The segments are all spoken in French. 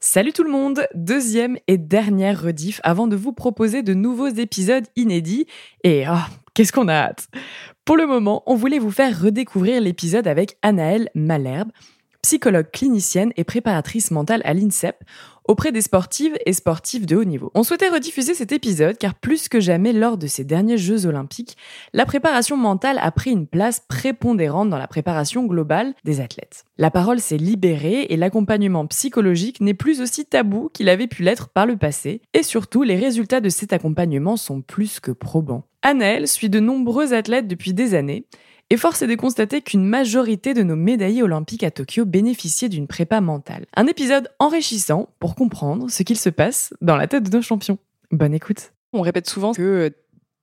Salut tout le monde, deuxième et dernière rediff avant de vous proposer de nouveaux épisodes inédits. Et oh, qu'est-ce qu'on a hâte Pour le moment, on voulait vous faire redécouvrir l'épisode avec Anaëlle Malherbe, psychologue clinicienne et préparatrice mentale à l'INSEP, auprès des sportives et sportifs de haut niveau. On souhaitait rediffuser cet épisode car plus que jamais lors de ces derniers Jeux olympiques, la préparation mentale a pris une place prépondérante dans la préparation globale des athlètes. La parole s'est libérée et l'accompagnement psychologique n'est plus aussi tabou qu'il avait pu l'être par le passé, et surtout les résultats de cet accompagnement sont plus que probants. Annelle suit de nombreux athlètes depuis des années, et force est de constater qu'une majorité de nos médaillés olympiques à Tokyo bénéficiaient d'une prépa mentale. Un épisode enrichissant pour comprendre ce qu'il se passe dans la tête de nos champions. Bonne écoute. On répète souvent que euh,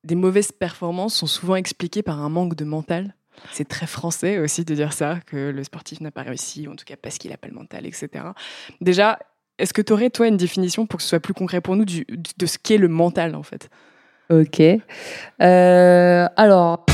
des mauvaises performances sont souvent expliquées par un manque de mental. C'est très français aussi de dire ça, que le sportif n'a pas réussi, en tout cas parce qu'il n'a pas le mental, etc. Déjà, est-ce que tu aurais, toi, une définition pour que ce soit plus concret pour nous du, de ce qu'est le mental, en fait? Ok. Euh, alors.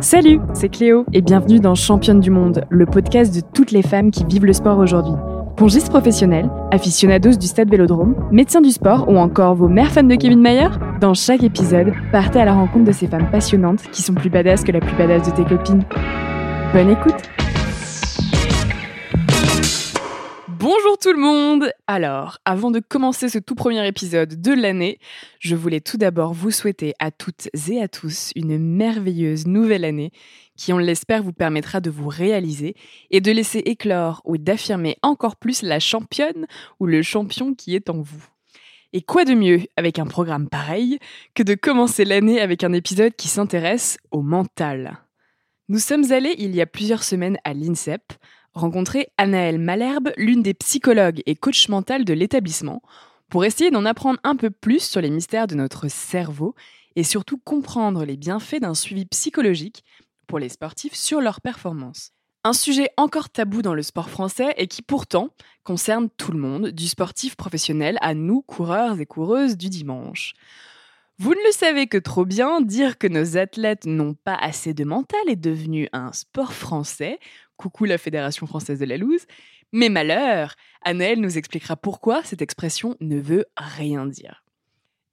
Salut, c'est Cléo et bienvenue dans Championne du Monde, le podcast de toutes les femmes qui vivent le sport aujourd'hui. Pongistes professionnels, aficionados du stade Vélodrome, médecins du sport ou encore vos mères fans de Kevin Mayer Dans chaque épisode, partez à la rencontre de ces femmes passionnantes qui sont plus badass que la plus badass de tes copines. Bonne écoute Bonjour tout le monde Alors, avant de commencer ce tout premier épisode de l'année, je voulais tout d'abord vous souhaiter à toutes et à tous une merveilleuse nouvelle année qui, on l'espère, vous permettra de vous réaliser et de laisser éclore ou d'affirmer encore plus la championne ou le champion qui est en vous. Et quoi de mieux avec un programme pareil que de commencer l'année avec un épisode qui s'intéresse au mental? Nous sommes allés il y a plusieurs semaines à l'INSEP rencontrer Anaëlle Malherbe, l'une des psychologues et coach mental de l'établissement, pour essayer d'en apprendre un peu plus sur les mystères de notre cerveau et surtout comprendre les bienfaits d'un suivi psychologique pour les sportifs sur leur performance. Un sujet encore tabou dans le sport français et qui pourtant concerne tout le monde, du sportif professionnel à nous, coureurs et coureuses du dimanche. Vous ne le savez que trop bien, dire que nos athlètes n'ont pas assez de mental est devenu un sport français. Coucou la Fédération française de la loose. Mais malheur, Annelle nous expliquera pourquoi cette expression ne veut rien dire.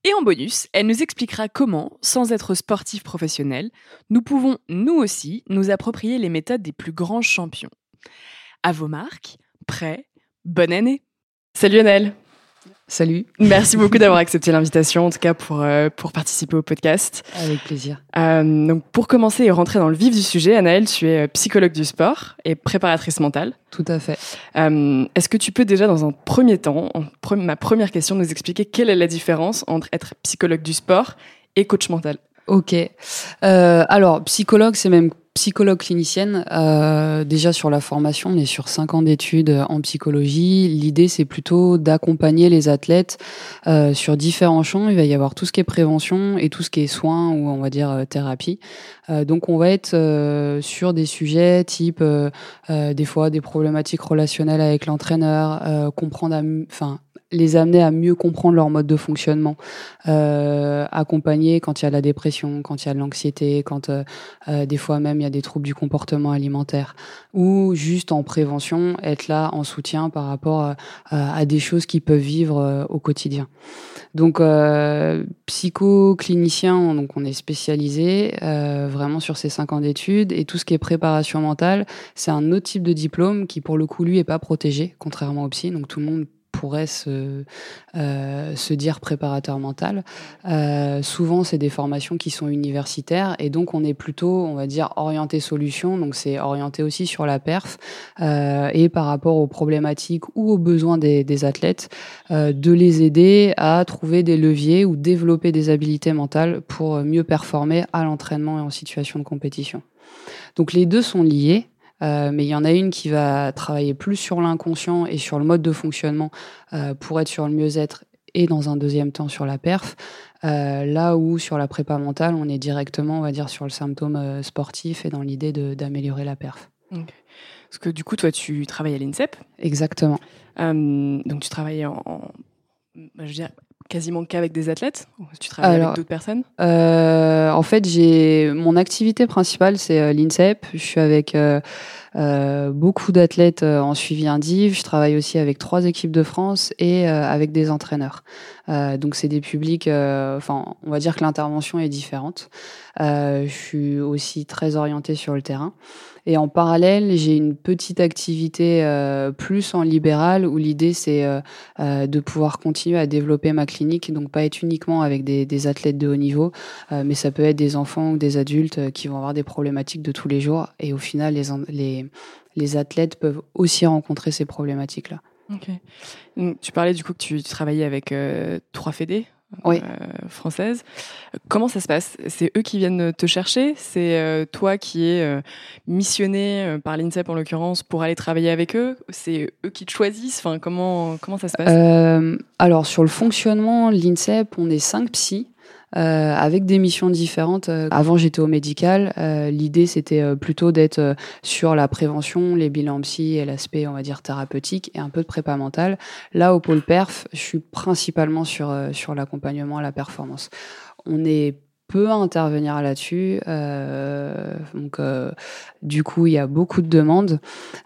Et en bonus, elle nous expliquera comment, sans être sportif professionnel, nous pouvons, nous aussi, nous approprier les méthodes des plus grands champions. À vos marques, prêts, bonne année Salut Annelle Salut. Merci beaucoup d'avoir accepté l'invitation, en tout cas pour, euh, pour participer au podcast. Avec plaisir. Euh, donc pour commencer et rentrer dans le vif du sujet, Anaëlle, tu es euh, psychologue du sport et préparatrice mentale. Tout à fait. Est-ce que tu peux déjà, dans un premier temps, ma première question, nous expliquer quelle est la différence entre être psychologue du sport et coach mental? Ok. alors, psychologue, c'est même psychologue clinicienne. Euh, déjà sur la formation, on est sur cinq ans d'études en psychologie. L'idée, c'est plutôt d'accompagner les athlètes euh, sur différents champs. Il va y avoir tout ce qui est prévention et tout ce qui est soins ou on va dire euh, thérapie. Donc, on va être sur des sujets type des fois des problématiques relationnelles avec l'entraîneur, comprendre, enfin les amener à mieux comprendre leur mode de fonctionnement, euh, accompagner quand il y a la dépression, quand il y a l'anxiété, quand euh, euh, des fois même il y a des troubles du comportement alimentaire, ou juste en prévention, être là en soutien par rapport à, à des choses qu'ils peuvent vivre au quotidien. Donc psycho-clinicien, donc on est spécialisé vraiment sur ces cinq ans d'études. Et tout ce qui est préparation mentale, c'est un autre type de diplôme qui pour le coup lui est pas protégé, contrairement au psy, donc tout le monde pourrait se, euh, se dire préparateur mental. Euh, souvent, c'est des formations qui sont universitaires et donc on est plutôt, on va dire, orienté solution. Donc c'est orienté aussi sur la perf euh, et par rapport aux problématiques ou aux besoins des, des athlètes, de les aider à trouver des leviers ou développer des habilités mentales pour mieux performer à l'entraînement et en situation de compétition. Donc les deux sont liés. Euh, mais il y en a une qui va travailler plus sur l'inconscient et sur le mode de fonctionnement euh, pour être sur le mieux-être et dans un deuxième temps sur la perf. là où sur la prépa mentale, on est directement, on va dire, sur le symptôme sportif et dans l'idée d'améliorer la perf. Parce que du coup, toi, tu travailles à l'INSEP? Exactement. donc tu travailles en, bah, je veux dire, quasiment qu'avec des athlètes Tu travailles avec d'autres personnes euh, En fait, j'ai mon activité principale, c'est euh, l'INSEP. Je suis avec euh, euh beaucoup d'athlètes euh, en suivi indiv. Je travaille aussi avec trois équipes de France et avec des entraîneurs. donc, c'est des publics. Enfin, on va dire que l'intervention est différente. je suis aussi très orientée sur le terrain. Et en parallèle, j'ai une petite activité euh, plus en libéral où l'idée c'est euh, euh, de pouvoir continuer à développer ma clinique, donc pas être uniquement avec des, athlètes de haut niveau, mais ça peut être des enfants ou des adultes qui vont avoir des problématiques de tous les jours. Et au final, les, les, les athlètes peuvent aussi rencontrer ces problématiques-là. Ok. tu parlais du coup que tu travaillais avec trois fédés oui. Euh, française. Comment ça se passe? C'est eux qui viennent te chercher? C'est euh, toi qui es euh, missionné par l'INSEP en l'occurrence pour aller travailler avec eux? C'est eux qui te choisissent? Enfin, comment, comment ça se passe? Alors sur le fonctionnement, l'INSEP, on est cinq psys. Euh, avec des missions différentes. Euh, avant, j'étais au médical. Euh, l'idée, c'était plutôt d'être sur la prévention, les bilans psy et l'aspect, on va dire, thérapeutique et un peu de prépa mentale. Là, au pôle perf, je suis principalement sur, sur l'accompagnement à la performance. On est peut intervenir là-dessus. Euh, donc, euh, du coup, il y a beaucoup de demandes.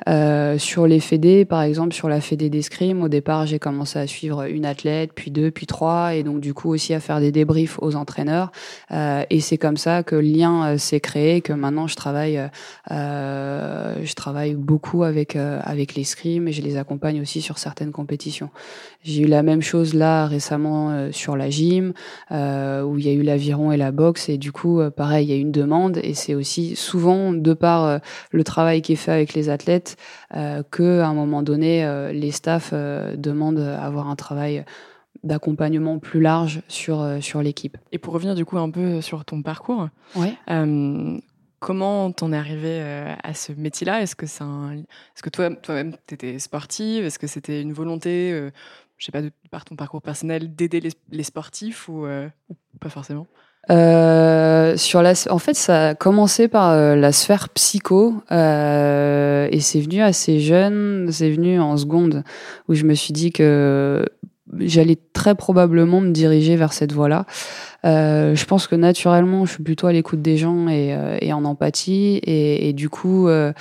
Euh, sur les fédés, par exemple, sur la fédé d'escrime, au départ, j'ai commencé à suivre une athlète, puis deux, puis trois, et donc du coup aussi à faire des débriefs aux entraîneurs. et c'est comme ça que le lien s'est créé, que maintenant je travaille, je travaille beaucoup avec avec l'escrime et je les accompagne aussi sur certaines compétitions. J'ai eu la même chose là récemment sur la gym, où il y a eu l'aviron et la boxe et du coup euh, pareil il y a une demande et c'est aussi souvent de par euh, le travail qui est fait avec les athlètes euh, que à un moment donné les staffs demandent à avoir un travail d'accompagnement plus large sur sur l'équipe. Et pour revenir du coup un peu sur ton parcours, ouais. comment t'en es arrivé à ce métier-là? Est-ce que c'est un... est-ce que toi toi-même t'étais sportive? Est-ce que c'était une volonté je sais pas, de, par ton parcours personnel, d'aider les, sportifs ou, ou pas forcément? Euh, sur la, en fait, ça a commencé par euh, la sphère psycho euh, et c'est venu assez jeune, c'est venu en seconde où je me suis dit que j'allais très probablement me diriger vers cette voie-là. Euh, je pense que naturellement, je suis plutôt à l'écoute des gens et, euh, et en empathie, et, et du coup, euh,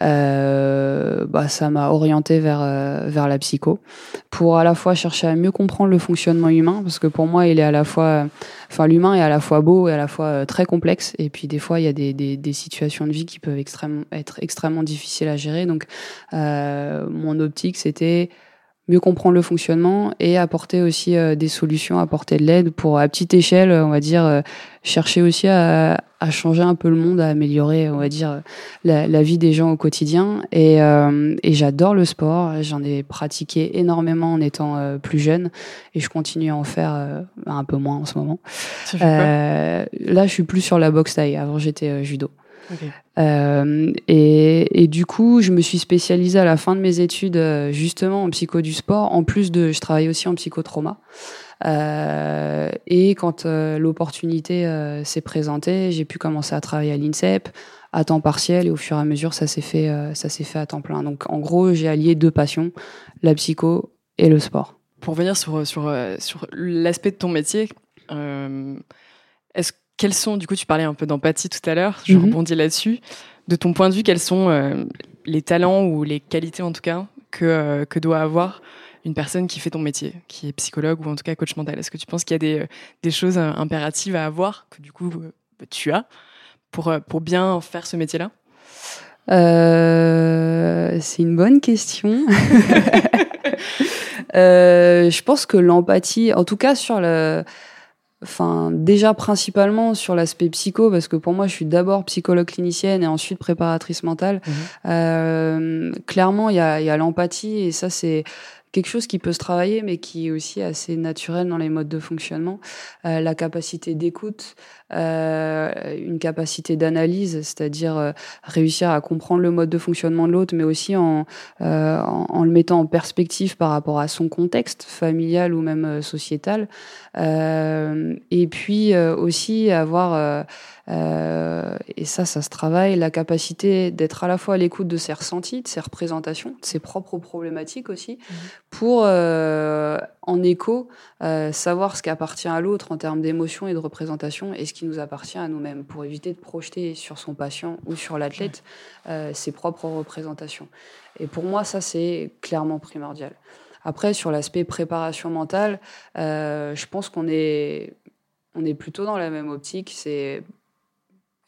bah, ça m'a orienté vers vers la psycho pour à la fois chercher à mieux comprendre le fonctionnement humain, parce que pour moi, il est à la fois, enfin, l'humain est à la fois beau et à la fois très complexe, et puis des fois, il y a des, des, des situations de vie qui peuvent extrêmement, être extrêmement difficiles à gérer. Donc, mon optique, c'était mieux comprendre le fonctionnement et apporter aussi euh, des solutions, apporter de l'aide pour à petite échelle, on va dire, euh, chercher aussi à, à, changer un peu le monde, à améliorer, on va dire, la, la vie des gens au quotidien. Et, euh, et j'adore le sport, j'en ai pratiqué énormément en étant plus jeune et je continue à en faire un peu moins en ce moment. là, je suis plus sur la boxe taille. Avant, j'étais judo. Euh, et, et, du coup, je me suis spécialisée à la fin de mes études euh, justement en psycho du sport. En plus de, je travaille aussi en psychotrauma. Euh, et quand euh, l'opportunité euh, s'est présentée, j'ai pu commencer à travailler à l'INSEP à temps partiel et au fur et à mesure, ça s'est fait, ça s'est fait à temps plein. Donc, en gros, j'ai allié deux passions, la psycho et le sport. Pour venir sur sur sur l'aspect de ton métier, est-ce quels sont, du coup, tu parlais un peu d'empathie tout à l'heure, je mhm. rebondis là-dessus. De ton point de vue, quels sont euh, les talents ou les qualités, en tout cas, que, euh, que doit avoir une personne qui fait ton métier, qui est psychologue ou en tout cas coach mental? Est-ce que tu penses qu'il y a des, euh, des, choses impératives à avoir que du coup tu as pour, pour bien faire ce métier-là? C'est une bonne question. je pense que l'empathie, en tout cas sur le Enfin, déjà principalement sur l'aspect psycho, parce que pour moi, je suis d'abord psychologue clinicienne et ensuite préparatrice mentale. Mhm. Euh, clairement, il y a, y a l'empathie et ça, c'est quelque chose qui peut se travailler, mais qui est aussi assez naturel dans les modes de fonctionnement. Euh, la capacité d'écoute, euh, une capacité d'analyse, c'est-à-dire euh, réussir à comprendre le mode de fonctionnement de l'autre, mais aussi en, en, en, le mettant en perspective par rapport à son contexte familial ou même sociétal. Et puis aussi avoir euh, et ça, ça se travaille, la capacité d'être à la fois à l'écoute de ses ressentis, de ses représentations, de ses propres problématiques aussi, mmh. pour, euh, en écho, euh, savoir ce qui appartient à l'autre en termes d'émotion et de représentation et ce qui nous appartient à nous-mêmes, pour éviter de projeter sur son patient ou sur l'athlète euh, ses propres représentations. Et pour moi, ça, c'est clairement primordial. Après, sur l'aspect préparation mentale, euh, je pense qu'on est, on est plutôt dans la même optique. C'est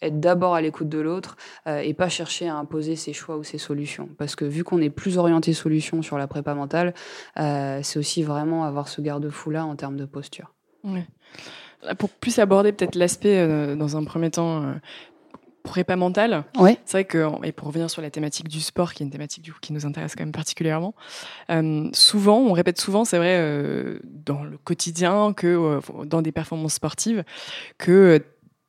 être d'abord à l'écoute de l'autre euh, et pas chercher à imposer ses choix ou ses solutions. Parce que vu qu'on est plus orienté solution sur la prépa mentale, euh, c'est aussi vraiment avoir ce garde-fou-là en termes de posture. Pour plus aborder peut-être l'aspect, dans un premier temps, prépa mentale, ouais. c'est vrai que, et pour revenir sur la thématique du sport, qui est une thématique du coup, qui nous intéresse quand même particulièrement, souvent, on répète souvent, c'est vrai, dans le quotidien, que dans des performances sportives, que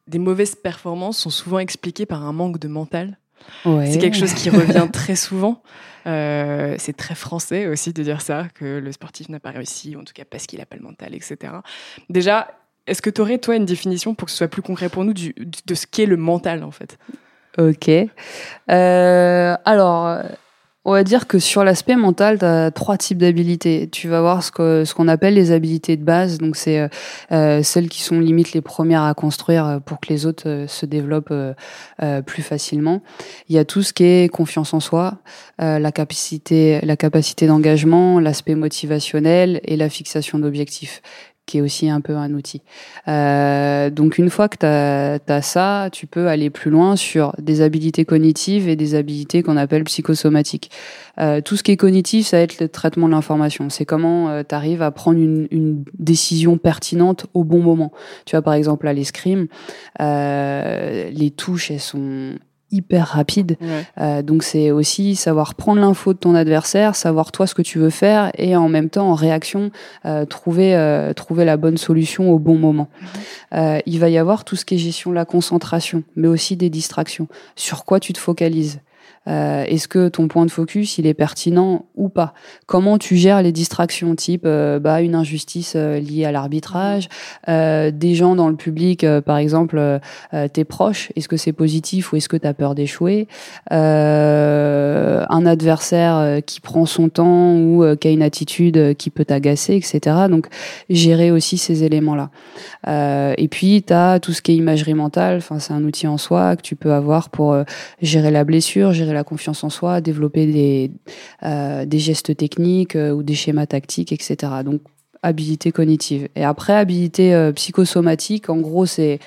des mauvaises performances sont souvent expliquées par un manque de mental. C'est quelque chose qui revient très souvent. Euh, c'est très français aussi de dire ça, que le sportif n'a pas réussi, ou en tout cas parce qu'il n'a pas le mental, etc. Déjà, est-ce que tu aurais, toi, une définition pour que ce soit plus concret pour nous du, de ce qu'est le mental, en fait? Ok. Euh, alors, on va dire que sur l'aspect mental, tu as trois types d'habilités. Tu vas voir ce qu'on ce appelle les habilités de base. Donc, c'est euh, euh, celles qui sont limite les premières à construire pour que les autres se développent plus facilement. Il y a tout ce qui est confiance en soi, la capacité, la capacité d'engagement, l'aspect motivationnel et la fixation d'objectifs qui est aussi un peu un outil. Euh, donc une fois que tu as, ça, tu peux aller plus loin sur des habilités cognitives et des habilités qu'on appelle psychosomatiques. Euh, tout ce qui est cognitif, ça va être le traitement de l'information. C'est comment euh, tu arrives à prendre une, une, décision pertinente au bon moment. Tu vois, par exemple, à l'escrime, euh, les touches, elles sont hyper rapide. Euh, donc c'est aussi savoir prendre l'info de ton adversaire, savoir toi ce que tu veux faire et en même temps en réaction euh, trouver euh, trouver la bonne solution au bon moment. Il va y avoir tout ce qui est gestion de la concentration, mais aussi des distractions. Sur quoi tu te focalises? Euh, Est-ce que ton point de focus il est pertinent ou pas? Comment tu gères les distractions type euh, bah, une injustice euh, liée à l'arbitrage, euh, des gens dans le public, par exemple tes proches, est-ce que c'est positif ou est-ce que tu as peur d'échouer? Un adversaire qui prend son temps ou qui a une attitude qui peut t'agacer, etc. Donc gérer aussi ces éléments-là. et puis tu as tout ce qui est imagerie mentale, c'est un outil en soi que tu peux avoir pour gérer la blessure, la confiance en soi, développer des, euh, des gestes techniques euh, ou des schémas tactiques, etc. Donc, habilité cognitive. Et après, habilité euh, psychosomatique, en gros, c'est,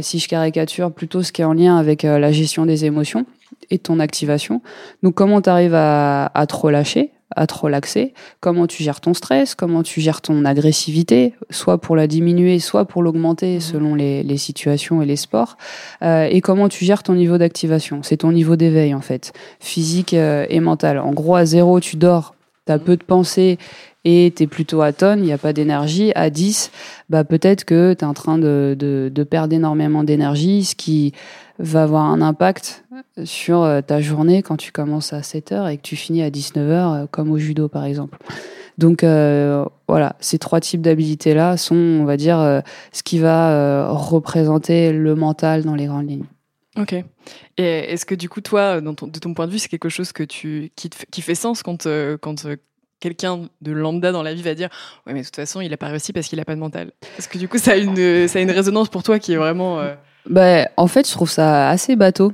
si je caricature, plutôt ce qui est en lien avec la gestion des émotions et ton activation. Donc, comment tu arrives à, à te relâcher? À te relaxer, comment tu gères ton stress, comment tu gères ton agressivité, soit pour la diminuer, soit pour l'augmenter mmh. selon les, les, situations et les sports, euh, et comment tu gères ton niveau d'activation? C'est ton niveau d'éveil en fait, physique euh, et mental. En gros, à zéro, tu dors, tu as mmh. peu de pensées et tu es plutôt à tonne, il n'y a pas d'énergie. À 10, bah, peut-être que tu es en train de, de, perdre énormément d'énergie, ce qui va avoir un impact sur euh, ta journée quand tu commences à 7 heures et que tu finis à 19 heures, euh, comme au judo par exemple. Donc euh, voilà, ces trois types d'habilités-là sont, on va dire, ce qui va représenter le mental dans les grandes lignes. Ok. Et est-ce que du coup, toi, de ton point de vue, c'est quelque chose que tu, qui, qui fait sens quand, quand quelqu'un de lambda dans la vie va dire ouais mais de toute façon il a pas réussi parce qu'il a pas de mental est-ce que du coup ça a une ça a une résonance pour toi qui est vraiment bah, en fait, je trouve ça assez bateau.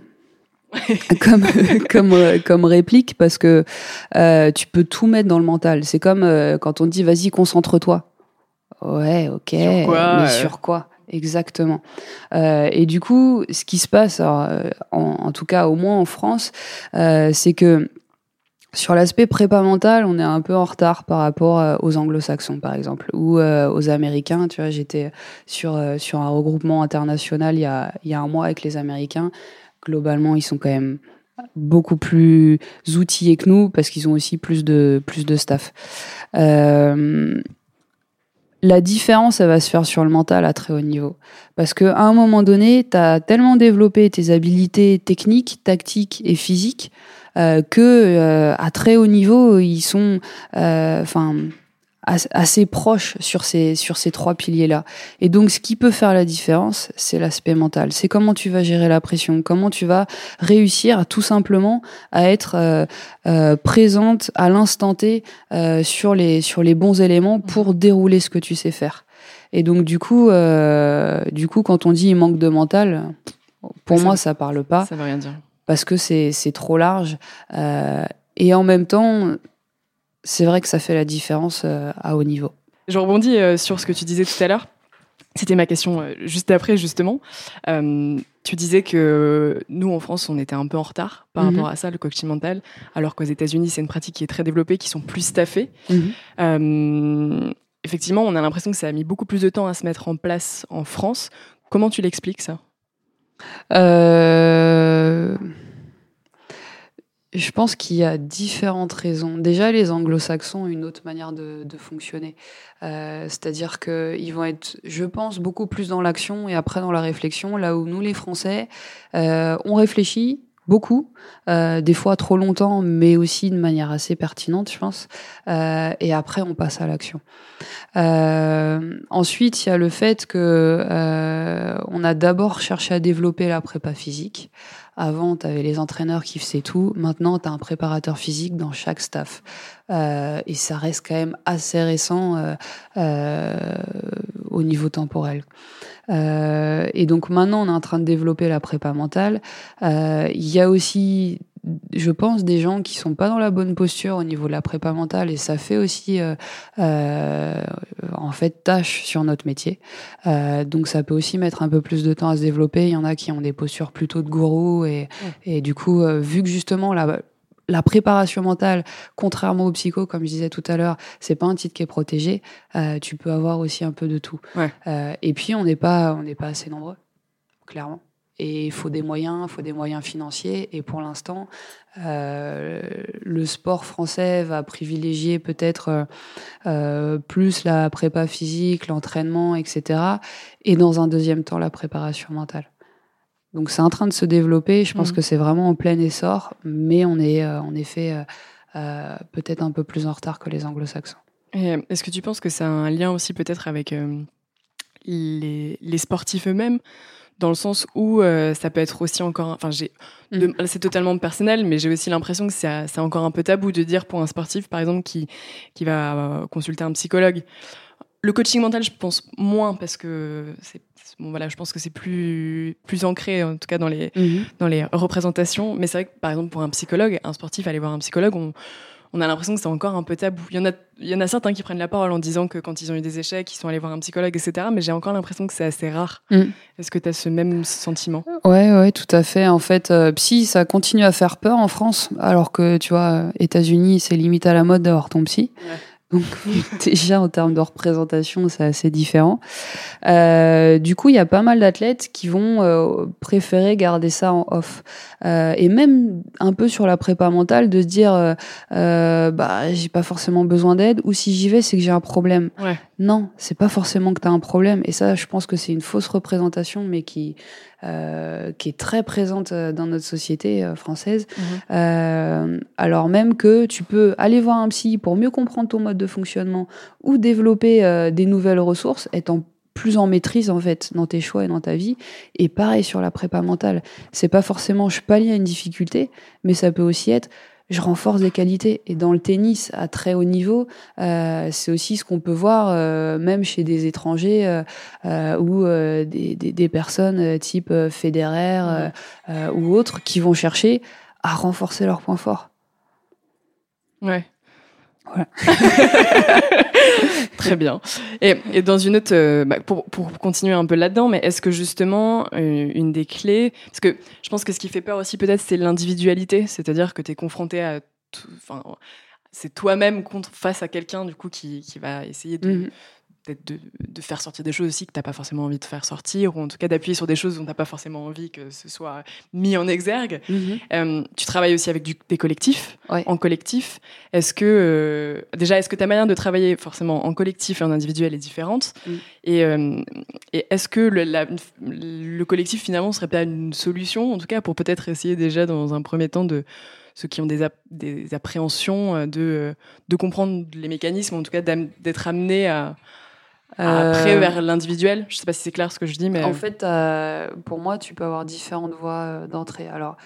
comme comme euh, comme réplique parce que euh, tu peux tout mettre dans le mental. C'est comme euh, quand on dit vas-y concentre-toi. Ouais, ok. Sur quoi, mais sur quoi? Exactement. Euh, et du coup, ce qui se passe, alors, en, en, tout cas au moins en France, c'est que sur l'aspect prépa mental, on est un peu en retard par rapport euh, aux anglo-saxons, par exemple, ou euh, aux américains. Tu vois, j'étais sur, euh, sur un regroupement international il y, a, y a un mois avec les américains. Globalement, ils sont quand même beaucoup plus outillés que nous parce qu'ils ont aussi plus de plus de staff. La différence, elle va se faire sur le mental à très haut niveau. Parce qu'à un moment donné, tu as tellement développé tes habilités techniques, tactiques et physiques que euh, à très haut niveau, ils sont, euh, enfin, assez proches sur ces sur ces trois piliers là. Et donc, ce qui peut faire la différence, c'est l'aspect mental. C'est comment tu vas gérer la pression, comment tu vas réussir tout simplement à être euh, euh, présente à l'instant T euh, sur les sur les bons éléments pour dérouler ce que tu sais faire. Et donc, du coup, du coup, quand on dit il manque de mental, pour moi, ça parle pas. Ça veut rien dire parce que c'est trop large. Euh, et en même temps, c'est vrai que ça fait la différence euh, à haut niveau. Je rebondis euh, sur ce que tu disais tout à l'heure. C'était ma question juste après, justement. tu disais que nous, en France, on était un peu en retard par mhm. rapport à ça, le coaching mental, alors qu'aux États-Unis, c'est une pratique qui est très développée, qui sont plus staffés. Mhm. effectivement, on a l'impression que ça a mis beaucoup plus de temps à se mettre en place en France. Comment tu l'expliques, ça? Euh, je pense qu'il y a différentes raisons. Déjà, les anglo-saxons ont une autre manière de, fonctionner. Euh, c'est-à-dire qu'ils vont être, je pense, beaucoup plus dans l'action et après dans la réflexion, là où nous, les Français, euh, on réfléchit, beaucoup, euh, des fois trop longtemps, mais aussi de manière assez pertinente, je pense. Euh, et après, on passe à l'action. Euh, ensuite, il y a le fait que on a d'abord cherché à développer la prépa physique. Avant, tu avais les entraîneurs qui faisaient tout. Maintenant, tu as un préparateur physique dans chaque staff. et ça reste quand même assez récent au niveau temporel. Euh, et donc maintenant, on est en train de développer la prépa mentale. Euh, il y a aussi je pense des gens qui sont pas dans la bonne posture au niveau de la prépa mentale et ça fait aussi euh, euh, en fait tâche sur notre métier. Euh, donc ça peut aussi mettre un peu plus de temps à se développer. Il y en a qui ont des postures plutôt de gourou et, et du coup vu que justement la, la préparation mentale, contrairement au psycho, comme je disais tout à l'heure, c'est pas un titre qui est protégé. Euh, tu peux avoir aussi un peu de tout. Euh, et puis on n'est pas, on n'est pas assez nombreux, clairement. Et il faut des moyens, il faut des moyens financiers. Et pour l'instant, euh, le sport français va privilégier peut-être plus la prépa physique, l'entraînement, etc. Et dans un deuxième temps, la préparation mentale. Donc c'est en train de se développer. Je pense mm. que c'est vraiment en plein essor, mais on est euh, en effet euh, euh, peut-être un peu plus en retard que les anglo-saxons. Est-ce que tu penses que ça a un lien aussi peut-être avec les, sportifs eux-mêmes? Dans le sens où ça peut être aussi encore, enfin j'ai, mm. c'est totalement personnel, mais j'ai aussi l'impression que c'est encore un peu tabou de dire pour un sportif, par exemple, qui qui va consulter un psychologue. Le coaching mental, je pense moins parce que c'est bon voilà, je pense que c'est plus plus ancré en tout cas dans les mhm. dans les représentations. Mais c'est vrai que par exemple pour un psychologue, un sportif aller voir un psychologue, on, on a l'impression que c'est encore un peu tabou. Il y en a il y en a certains qui prennent la parole en disant que quand ils ont eu des échecs, ils sont allés voir un psychologue, etc. Mais j'ai encore l'impression que c'est assez rare. Mm. Est-ce que tu as ce même sentiment? Ouais, ouais, tout à fait. En fait, euh, psy, ça continue à faire peur en France, alors que tu vois, États-Unis, c'est limite à la mode d'avoir ton psy. Donc déjà en termes de représentation, c'est assez différent. Euh, du coup, il y a pas mal d'athlètes qui vont euh, préférer garder ça en off. Euh, et même un peu sur la prépa mentale, de se dire, euh, euh, bah j'ai pas forcément besoin d'aide, ou si j'y vais, c'est que j'ai un problème. Ouais. Non, c'est pas forcément que tu as un problème. Et ça, je pense que c'est une fausse représentation, mais qui euh, qui est très présente euh, dans notre société euh, française. Mhm. alors même que tu peux aller voir un psy pour mieux comprendre ton mode de fonctionnement ou développer des nouvelles ressources, étant plus en maîtrise en fait dans tes choix et dans ta vie. Et pareil sur la prépa mentale, c'est pas forcément je pallie à une difficulté, mais ça peut aussi être je renforce des qualités. Et dans le tennis à très haut niveau, euh, c'est aussi ce qu'on peut voir euh, même chez des étrangers euh, euh ou euh, des, des, des, personnes type Federer ou autres qui vont chercher à renforcer leurs points forts. Ouais. Voilà. Très bien. Et, et, dans une autre, euh, bah, pour, pour, continuer un peu là-dedans, mais est-ce que justement, euh, une des clés, parce que je pense que ce qui fait peur aussi peut-être, c'est l'individualité, c'est-à-dire que tu es confronté à, enfin, c'est toi-même face à quelqu'un du coup qui, qui va essayer de, mhm. Peut-être de, de, faire sortir des choses aussi que tu n'as pas forcément envie de faire sortir, ou en tout cas d'appuyer sur des choses dont tu n'as pas forcément envie que ce soit mis en exergue. Mhm. Euh, tu travailles aussi avec du, des collectifs, Ouais. en collectif. Est-ce que, euh, déjà, est-ce que ta manière de travailler forcément en collectif et en individuel est différente Mm. Et, euh, et est-ce que le, la- le collectif finalement serait pas une solution, en tout cas pour peut-être essayer déjà dans un premier temps de ceux qui ont des, ap- des appréhensions de, de comprendre les mécanismes, en tout cas d'être amenés à, à- après Euh, vers l'individuel. Je sais pas si c'est clair ce que je dis, mais En fait, euh, pour moi, tu peux avoir différentes voies euh, d'entrée. Alors,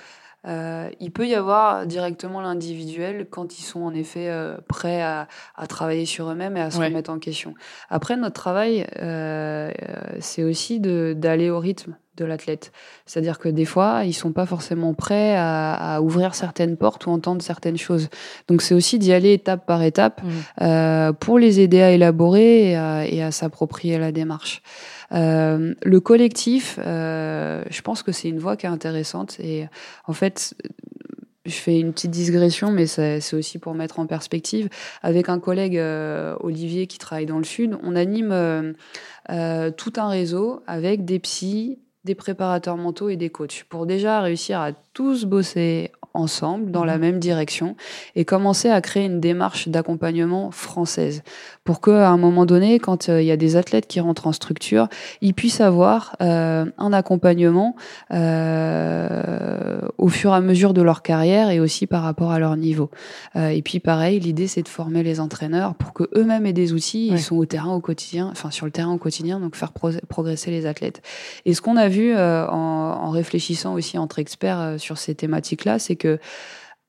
euh, il peut y avoir directement l'individuel quand ils sont en effet euh, prêts à, à travailler sur eux-mêmes et à se Ouais. remettre en question. Après, notre travail, euh, c'est aussi d'aller au rythme de l'athlète. C'est-à-dire que des fois, ils sont pas forcément prêts à, à ouvrir certaines portes ou entendre certaines choses. Donc, c'est aussi d'y aller étape par étape Mhm. euh, pour les aider à élaborer et à, et à s'approprier la démarche. Euh, le collectif, euh, je pense que c'est une voie qui est intéressante et en fait, je fais une petite digression, mais c'est c'est aussi pour mettre en perspective. Avec un collègue, euh, Olivier, qui travaille dans le Sud, on anime euh, euh, tout un réseau avec des psys, des préparateurs mentaux et des coachs pour déjà réussir à tous bosser ensemble dans la Mhm. même direction et commencer à créer une démarche d'accompagnement française pour que à un moment donné quand euh, il y a des athlètes qui rentrent en structure ils puissent avoir euh, un accompagnement euh, au fur et à mesure de leur carrière et aussi par rapport à leur niveau. Euh, et puis pareil l'idée c'est de former les entraîneurs pour que eux-mêmes aient des outils. Ouais. ils sont au terrain au quotidien enfin sur le terrain au quotidien donc faire pro- progresser les athlètes. Et ce qu'on a vu euh, en, en réfléchissant aussi entre experts sur ces thématiques-là, c'est que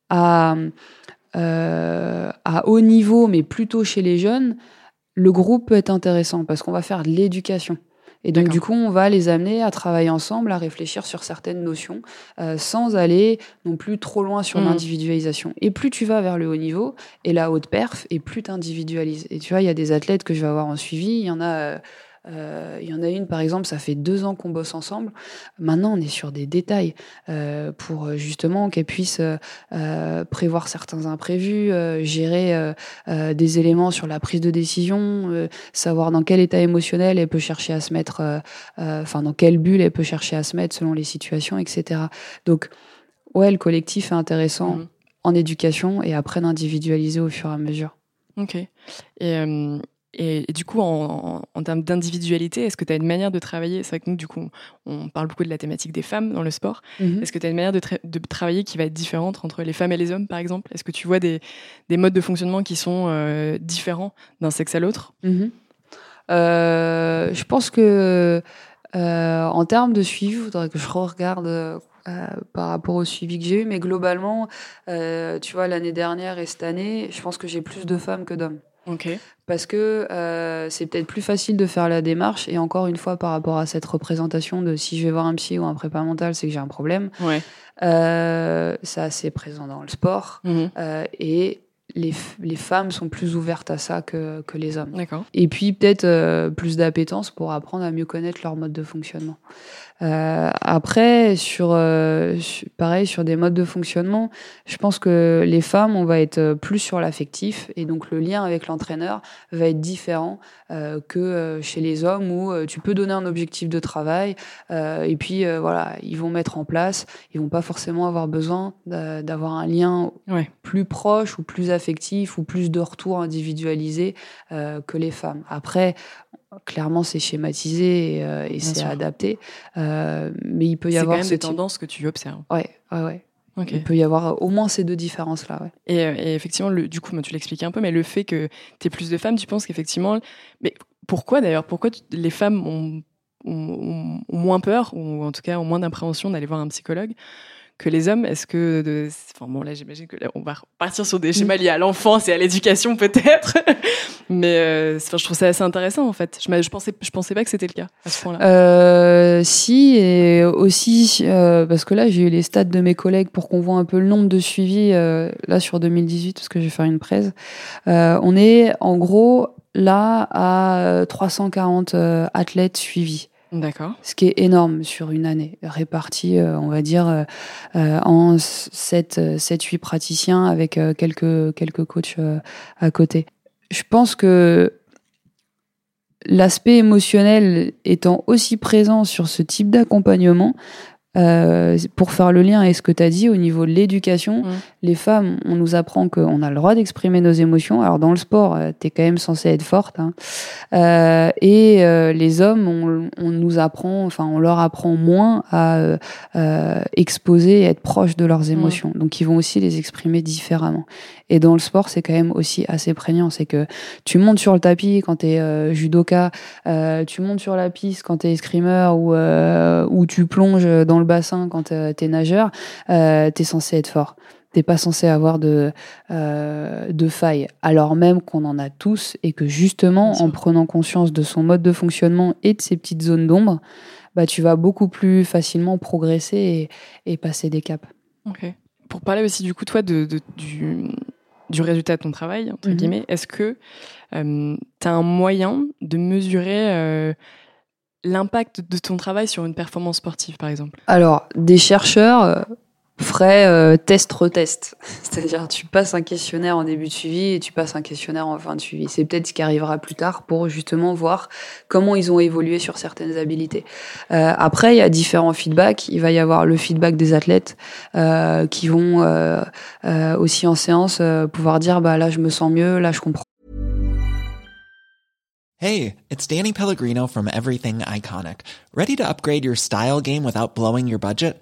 à, à haut niveau, mais plutôt chez les jeunes, le groupe peut être intéressant parce qu'on va faire de l'éducation. Et donc, du coup, on va les amener à travailler ensemble, à réfléchir sur certaines notions, euh, sans aller non plus trop loin sur Mhm. l'individualisation. Et plus tu vas vers le haut niveau et la haute perf, et plus tu individualises. Et tu vois, il y a des athlètes que je vais avoir en suivi, il y en a. euh, euh, il y en a une, par exemple, ça fait deux ans qu'on bosse ensemble. Maintenant, on est sur des détails euh, pour euh, justement qu'elle puisse euh, euh, prévoir certains imprévus, euh, gérer euh, euh, des éléments sur la prise de décision, euh, savoir dans quel état émotionnel elle peut chercher à se mettre, euh, euh, enfin dans quelle bulle elle peut chercher à se mettre selon les situations, etc. Donc, ouais, le collectif est intéressant Mhm. en éducation et après d'individualiser au fur et à mesure. Ok. Et, euh, et, et du coup, en, en- en termes d'individualité, est-ce que tu as une manière de travailler? C'est vrai que nous, du coup, on, parle beaucoup de la thématique des femmes dans le sport. Mhm. Est-ce que tu as une manière de, tra- de travailler qui va être différente entre les femmes et les hommes, par exemple? Est-ce que tu vois des, des modes de fonctionnement qui sont euh, différents d'un sexe à l'autre? Mhm. Euh, je pense que euh, en termes de suivi, il faudrait que je regarde euh, par rapport au suivi que j'ai eu, mais globalement, euh, tu vois, l'année dernière et cette année, je pense que j'ai plus de femmes que d'hommes. Ok. Parce que euh, c'est peut-être plus facile de faire la démarche, et encore une fois, par rapport à cette représentation de si je vais voir un psy ou un prépa mental, c'est que j'ai un problème, Ouais. euh, c'est assez présent dans le sport, Mhm. euh, et les, les femmes sont plus ouvertes à ça que, que les hommes. Et puis peut-être euh, plus d'appétence pour apprendre à mieux connaître leur mode de fonctionnement. Euh, après, sur, euh, pareil, sur des modes de fonctionnement, je pense que les femmes, on va être euh, plus sur l'affectif et donc le lien avec l'entraîneur va être différent euh, que euh, chez les hommes où euh, tu peux donner un objectif de travail euh, et puis voilà, ils vont mettre en place, ils vont pas forcément avoir besoin d'a- d'avoir un lien Ouais. plus proche ou plus affectif ou plus de retour individualisé euh, que les femmes. Après, clairement, c'est schématisé et, euh, et c'est sûr. adapté, euh, mais il peut y C'est quand avoir même des type- tendances que tu observes. Ouais, ouais, ouais. Il peut y avoir au moins ces deux différences-là. Ouais. Et, euh, et effectivement, le, du coup, tu l'expliquais un peu, mais le fait que tu aies plus de femmes, tu penses qu'effectivement. Mais pourquoi d'ailleurs Pourquoi tu- les femmes ont- ont moins peur, ou en tout cas ont moins d'appréhension d'aller voir un psychologue que les hommes Est-ce que. De... Enfin, bon, là, j'imagine que là, on va repartir sur des schémas liés à l'enfance et à l'éducation, peut-être. mais euh, enfin, je trouve ça assez intéressant, en fait. Je, je, pensais, je pensais pas que c'était le cas à ce point-là. Euh, si, et aussi, euh, parce que là, j'ai eu les stats de mes collègues pour qu'on voit un peu le nombre de suivis, là, sur 2018, parce que je vais faire une presse. On est, en gros, là, à euh, 340 euh, athlètes suivis. D'accord. ce qui est énorme sur une année, réparti, euh, on va dire, euh, euh, en 7-8 praticiens avec euh, quelques, quelques coachs euh, à côté. Je pense que l'aspect émotionnel étant aussi présent sur ce type d'accompagnement, euh, pour faire le lien avec ce que tu as dit au niveau de l'éducation, Mm. les femmes, on nous apprend qu'on a le droit d'exprimer nos émotions. Alors dans le sport, tu es quand même censé être forte. hein. Euh, et euh, les hommes, on, on nous apprend, enfin on leur apprend moins à euh, euh, exposer, et être proche de leurs émotions. Donc ils vont aussi les exprimer différemment. Et dans le sport, c'est quand même aussi assez prégnant. C'est que tu montes sur le tapis quand tu es judoka, euh, tu montes sur la piste quand tu es escrimeur ou, euh, ou tu plonges dans le bassin quand tu es nageur, euh, tu es censé être fort. T'es pas censé avoir de, euh, de failles, alors même qu'on en a tous et que justement, en prenant conscience de son mode de fonctionnement et de ses petites zones d'ombre, bah, tu vas beaucoup plus facilement progresser et, et passer des caps. Ok. Pour parler aussi du coup, toi, de, de- du, du résultat de ton travail, entre Mhm. guillemets, est-ce que tu as un moyen de mesurer euh, l'impact de ton travail sur une performance sportive, par exemple? Alors, des chercheurs feraient euh, test-retest. C'est-à-dire, tu passes un questionnaire en début de suivi et tu passes un questionnaire en fin de suivi. C'est peut-être ce qui arrivera plus tard pour justement voir comment ils ont évolué sur certaines habilités. Euh, après, il y a différents feedbacks. Il va y avoir le feedback des athlètes euh, qui vont aussi en séance pouvoir dire bah là je me sens mieux, là je comprends Hey, it's Danny Pellegrino from Everything Iconic. Ready to upgrade your style game without blowing your budget?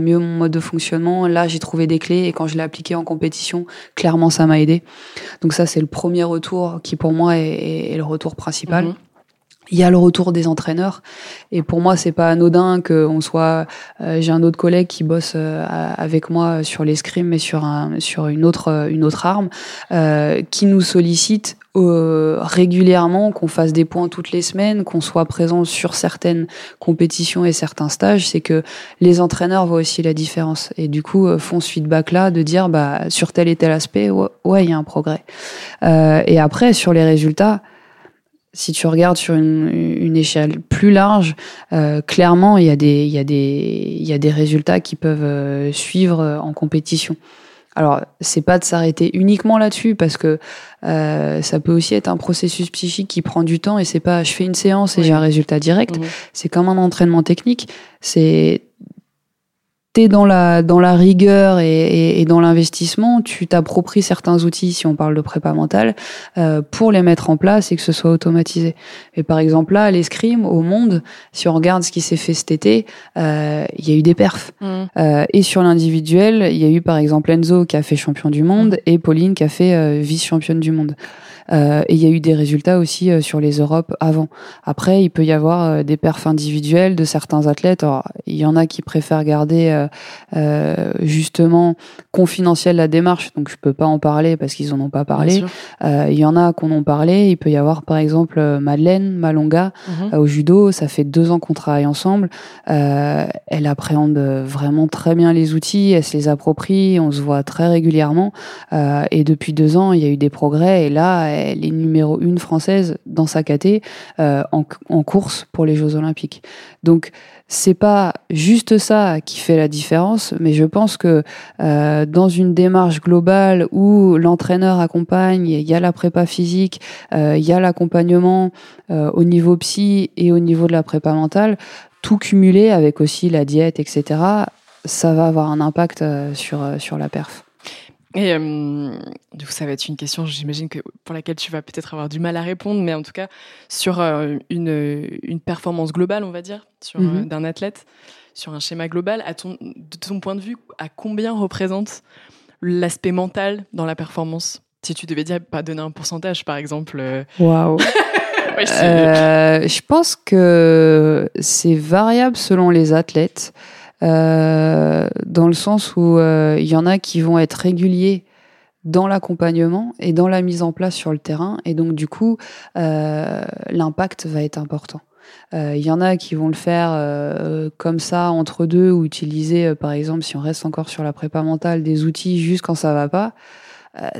Mieux mon mode de fonctionnement. Là, j'ai trouvé des clés et quand je l'ai appliqué en compétition, clairement, ça m'a aidé. Donc ça, c'est le premier retour qui, pour moi, est, le retour principal. Mhm. Il y a le retour des entraîneurs et pour moi c'est pas anodin que on soit. euh, J'ai un autre collègue qui bosse euh, avec moi sur l'escrime mais sur un sur une autre euh, une autre arme euh, qui nous sollicite euh, régulièrement, qu'on fasse des points toutes les semaines, qu'on soit présent sur certaines compétitions et certains stages, c'est que les entraîneurs voient aussi la différence et du coup euh, font ce feedback là de dire bah sur tel et tel aspect ouais il y a un progrès. Et après sur les résultats si tu regardes sur une, une échelle plus large, euh, clairement, il y, a des, il, y a des, il y a des résultats qui peuvent euh, suivre euh, en compétition. Alors, c'est pas de s'arrêter uniquement là-dessus parce que euh, ça peut aussi être un processus psychique qui prend du temps et c'est pas je fais une séance et Oui. j'ai un résultat direct. Mhm. C'est comme un entraînement technique. C'est t'es dans la dans la rigueur et, et, et dans l'investissement, tu t'appropries certains outils, si on parle de prépa mentale, euh, pour les mettre en place et que ce soit automatisé. Et par exemple là, l'escrime, au monde, si on regarde ce qui s'est fait cet été, euh, il y a eu des perfs. Mhm. Euh, et sur l'individuel, il y a eu par exemple Enzo qui a fait champion du monde et Pauline qui a fait euh, vice-championne du monde. Euh, et il y a eu des résultats aussi euh, sur les Europes avant. Après, il peut y avoir euh, des perfs individuels de certains athlètes. Alors, il y en a qui préfèrent garder euh, euh, justement confidentielle la démarche, donc je peux pas en parler parce qu'ils en ont pas parlé. Euh, il y en a qu'on en parlé. Il peut y avoir par exemple Madeleine Malonga Mhm. au judo. Ça fait deux ans qu'on travaille ensemble. Euh, elle appréhende vraiment très bien les outils. Elle se les approprie. On se voit très régulièrement. Euh, et depuis deux ans, il y a eu des progrès. Et là, elle est numéro une française dans sa caté euh, en, en course pour les Jeux Olympiques. Donc c'est pas juste ça qui fait la différence, mais je pense que euh, dans une démarche globale où l'entraîneur accompagne, il y a la prépa physique, euh, il y a l'accompagnement euh, au niveau psy et au niveau de la prépa mentale, tout cumulé avec aussi la diète, etc. Ça va avoir un impact euh, sur euh, sur la perf. Et euh, du coup, ça va être une question, j'imagine que pour laquelle tu vas peut-être avoir du mal à répondre, mais en tout cas sur euh, une, une performance globale, on va dire, sur, Mhm. euh, d'un athlète, sur un schéma global, à ton, de ton point de vue, à combien représente l'aspect mental dans la performance? Si tu devais dire, pas donner un pourcentage, par exemple. Waouh. ouais, je pense que c'est variable selon les athlètes, euh, dans le sens où euh, il y en a qui vont être réguliers dans l'accompagnement et dans la mise en place sur le terrain, et donc du coup, euh, l'impact va être important. Il y en a qui vont le faire comme ça entre deux ou utiliser, par exemple, si on reste encore sur la prépa mentale, des outils juste quand ça va pas.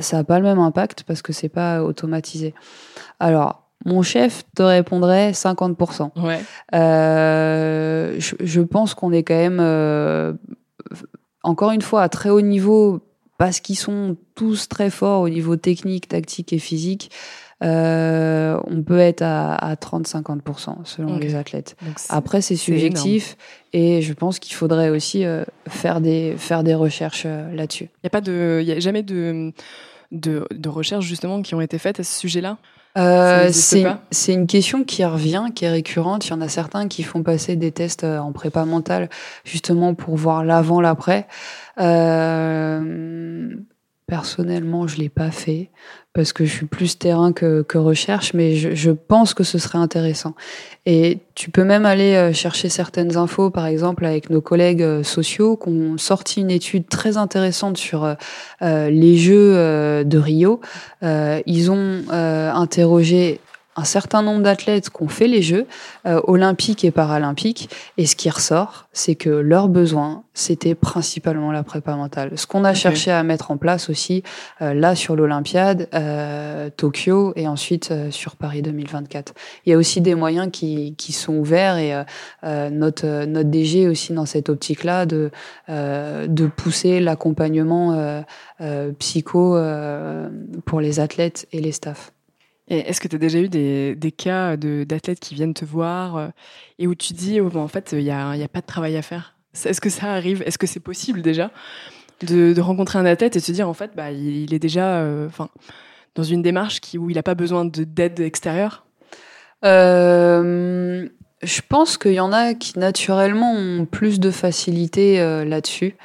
ça n'a pas le même impact parce que c'est pas automatisé. Alors, mon chef te répondrait 50%. Ouais. Euh, je, je, pense qu'on est quand même, euh, encore une fois, à très haut niveau, parce qu'ils sont tous très forts au niveau technique, tactique et physique. Euh, on peut être à, à 30-50% selon les athlètes. Après, c'est subjectif et je pense qu'il faudrait aussi faire, des, faire des recherches là-dessus. Il n'y a pas de, y a jamais de, de, de recherches justement qui ont été faites à ce sujet-là? Euh, c'est une question qui revient, qui est récurrente. Il y en a certains qui font passer des tests euh, en prépa mentale justement pour voir l'avant, l'après. Euh, personnellement, je l'ai pas fait parce que je suis plus terrain que, recherche, mais je, pense que ce serait intéressant. Et tu peux même aller euh, chercher certaines infos, par exemple avec nos collègues euh, sociaux, qui ont sorti une étude très intéressante sur euh, les Jeux de Rio. Ils ont interrogé un certain nombre d'athlètes qui ont fait les Jeux euh, olympiques et paralympiques, et ce qui ressort, c'est que leurs besoins, c'était principalement la prépa mentale. Ce qu'on a cherché à mettre en place aussi, euh, là sur l'Olympiade, euh, Tokyo, et ensuite euh, sur Paris 2024. Il y a aussi des moyens qui, qui sont ouverts, et euh, euh, notre, notre DG aussi dans cette optique-là, de, euh, de pousser l'accompagnement euh, euh, psycho euh, pour les athlètes et les staffs. Est-ce que tu as déjà eu des, cas de- d'athlètes qui viennent te voir euh, et où tu dis, oh, bon, en fait, il n'y a, y a pas de travail à faire? Est-ce que ça arrive? Est-ce que c'est possible déjà de, rencontrer un athlète et de se dire, en fait, bah, il, est déjà euh, dans une démarche qui, où il n'a pas besoin de- d'aide extérieure? Euh, je pense qu'il y en a qui naturellement ont plus de facilité là-dessus.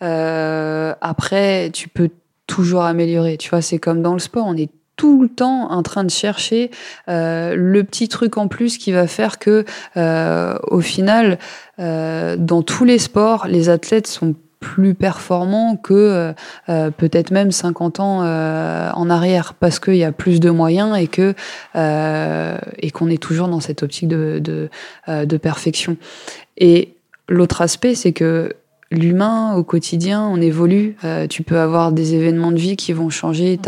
Après, tu peux toujours améliorer. Tu vois, c'est comme dans le sport, on est tout le temps en train de chercher euh, le petit truc en plus qui va faire que, euh, au final, euh, dans tous les sports, les athlètes sont plus performants que euh, euh, peut-être même 50 ans euh, en arrière parce qu'il y a plus de moyens et que et qu'on est toujours dans cette optique de, de, de perfection. Et l'autre aspect, c'est que l'humain au quotidien, on évolue. Euh, tu peux avoir des événements de vie qui vont changer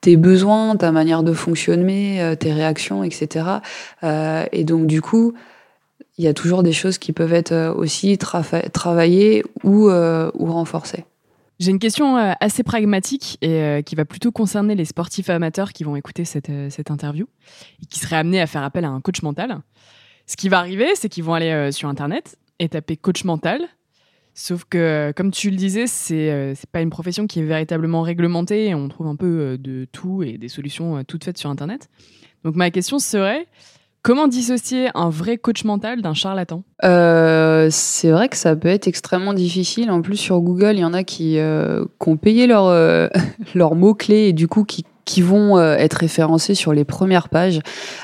tes besoins, ta manière de fonctionner, euh, tes réactions, etc. Euh, et donc du coup, il y a toujours des choses qui peuvent être aussi travaillées ou, renforcées. J'ai une question assez pragmatique et qui va plutôt concerner les sportifs amateurs qui vont écouter cette, cette interview et qui seraient amenés à faire appel à un coach mental. Ce qui va arriver, c'est qu'ils vont aller sur Internet et taper coach mental. Sauf que, comme tu le disais, c'est euh, pas une profession qui est véritablement réglementée et on trouve un peu euh, de tout et des solutions euh, toutes faites sur Internet. Donc ma question serait, comment dissocier un vrai coach mental d'un charlatan? Euh, c'est vrai que ça peut être extrêmement difficile. En plus, sur Google, il y en a qui, ont payé leurs leurs mots-clés et du coup qui, qui vont être référencés sur les premières pages.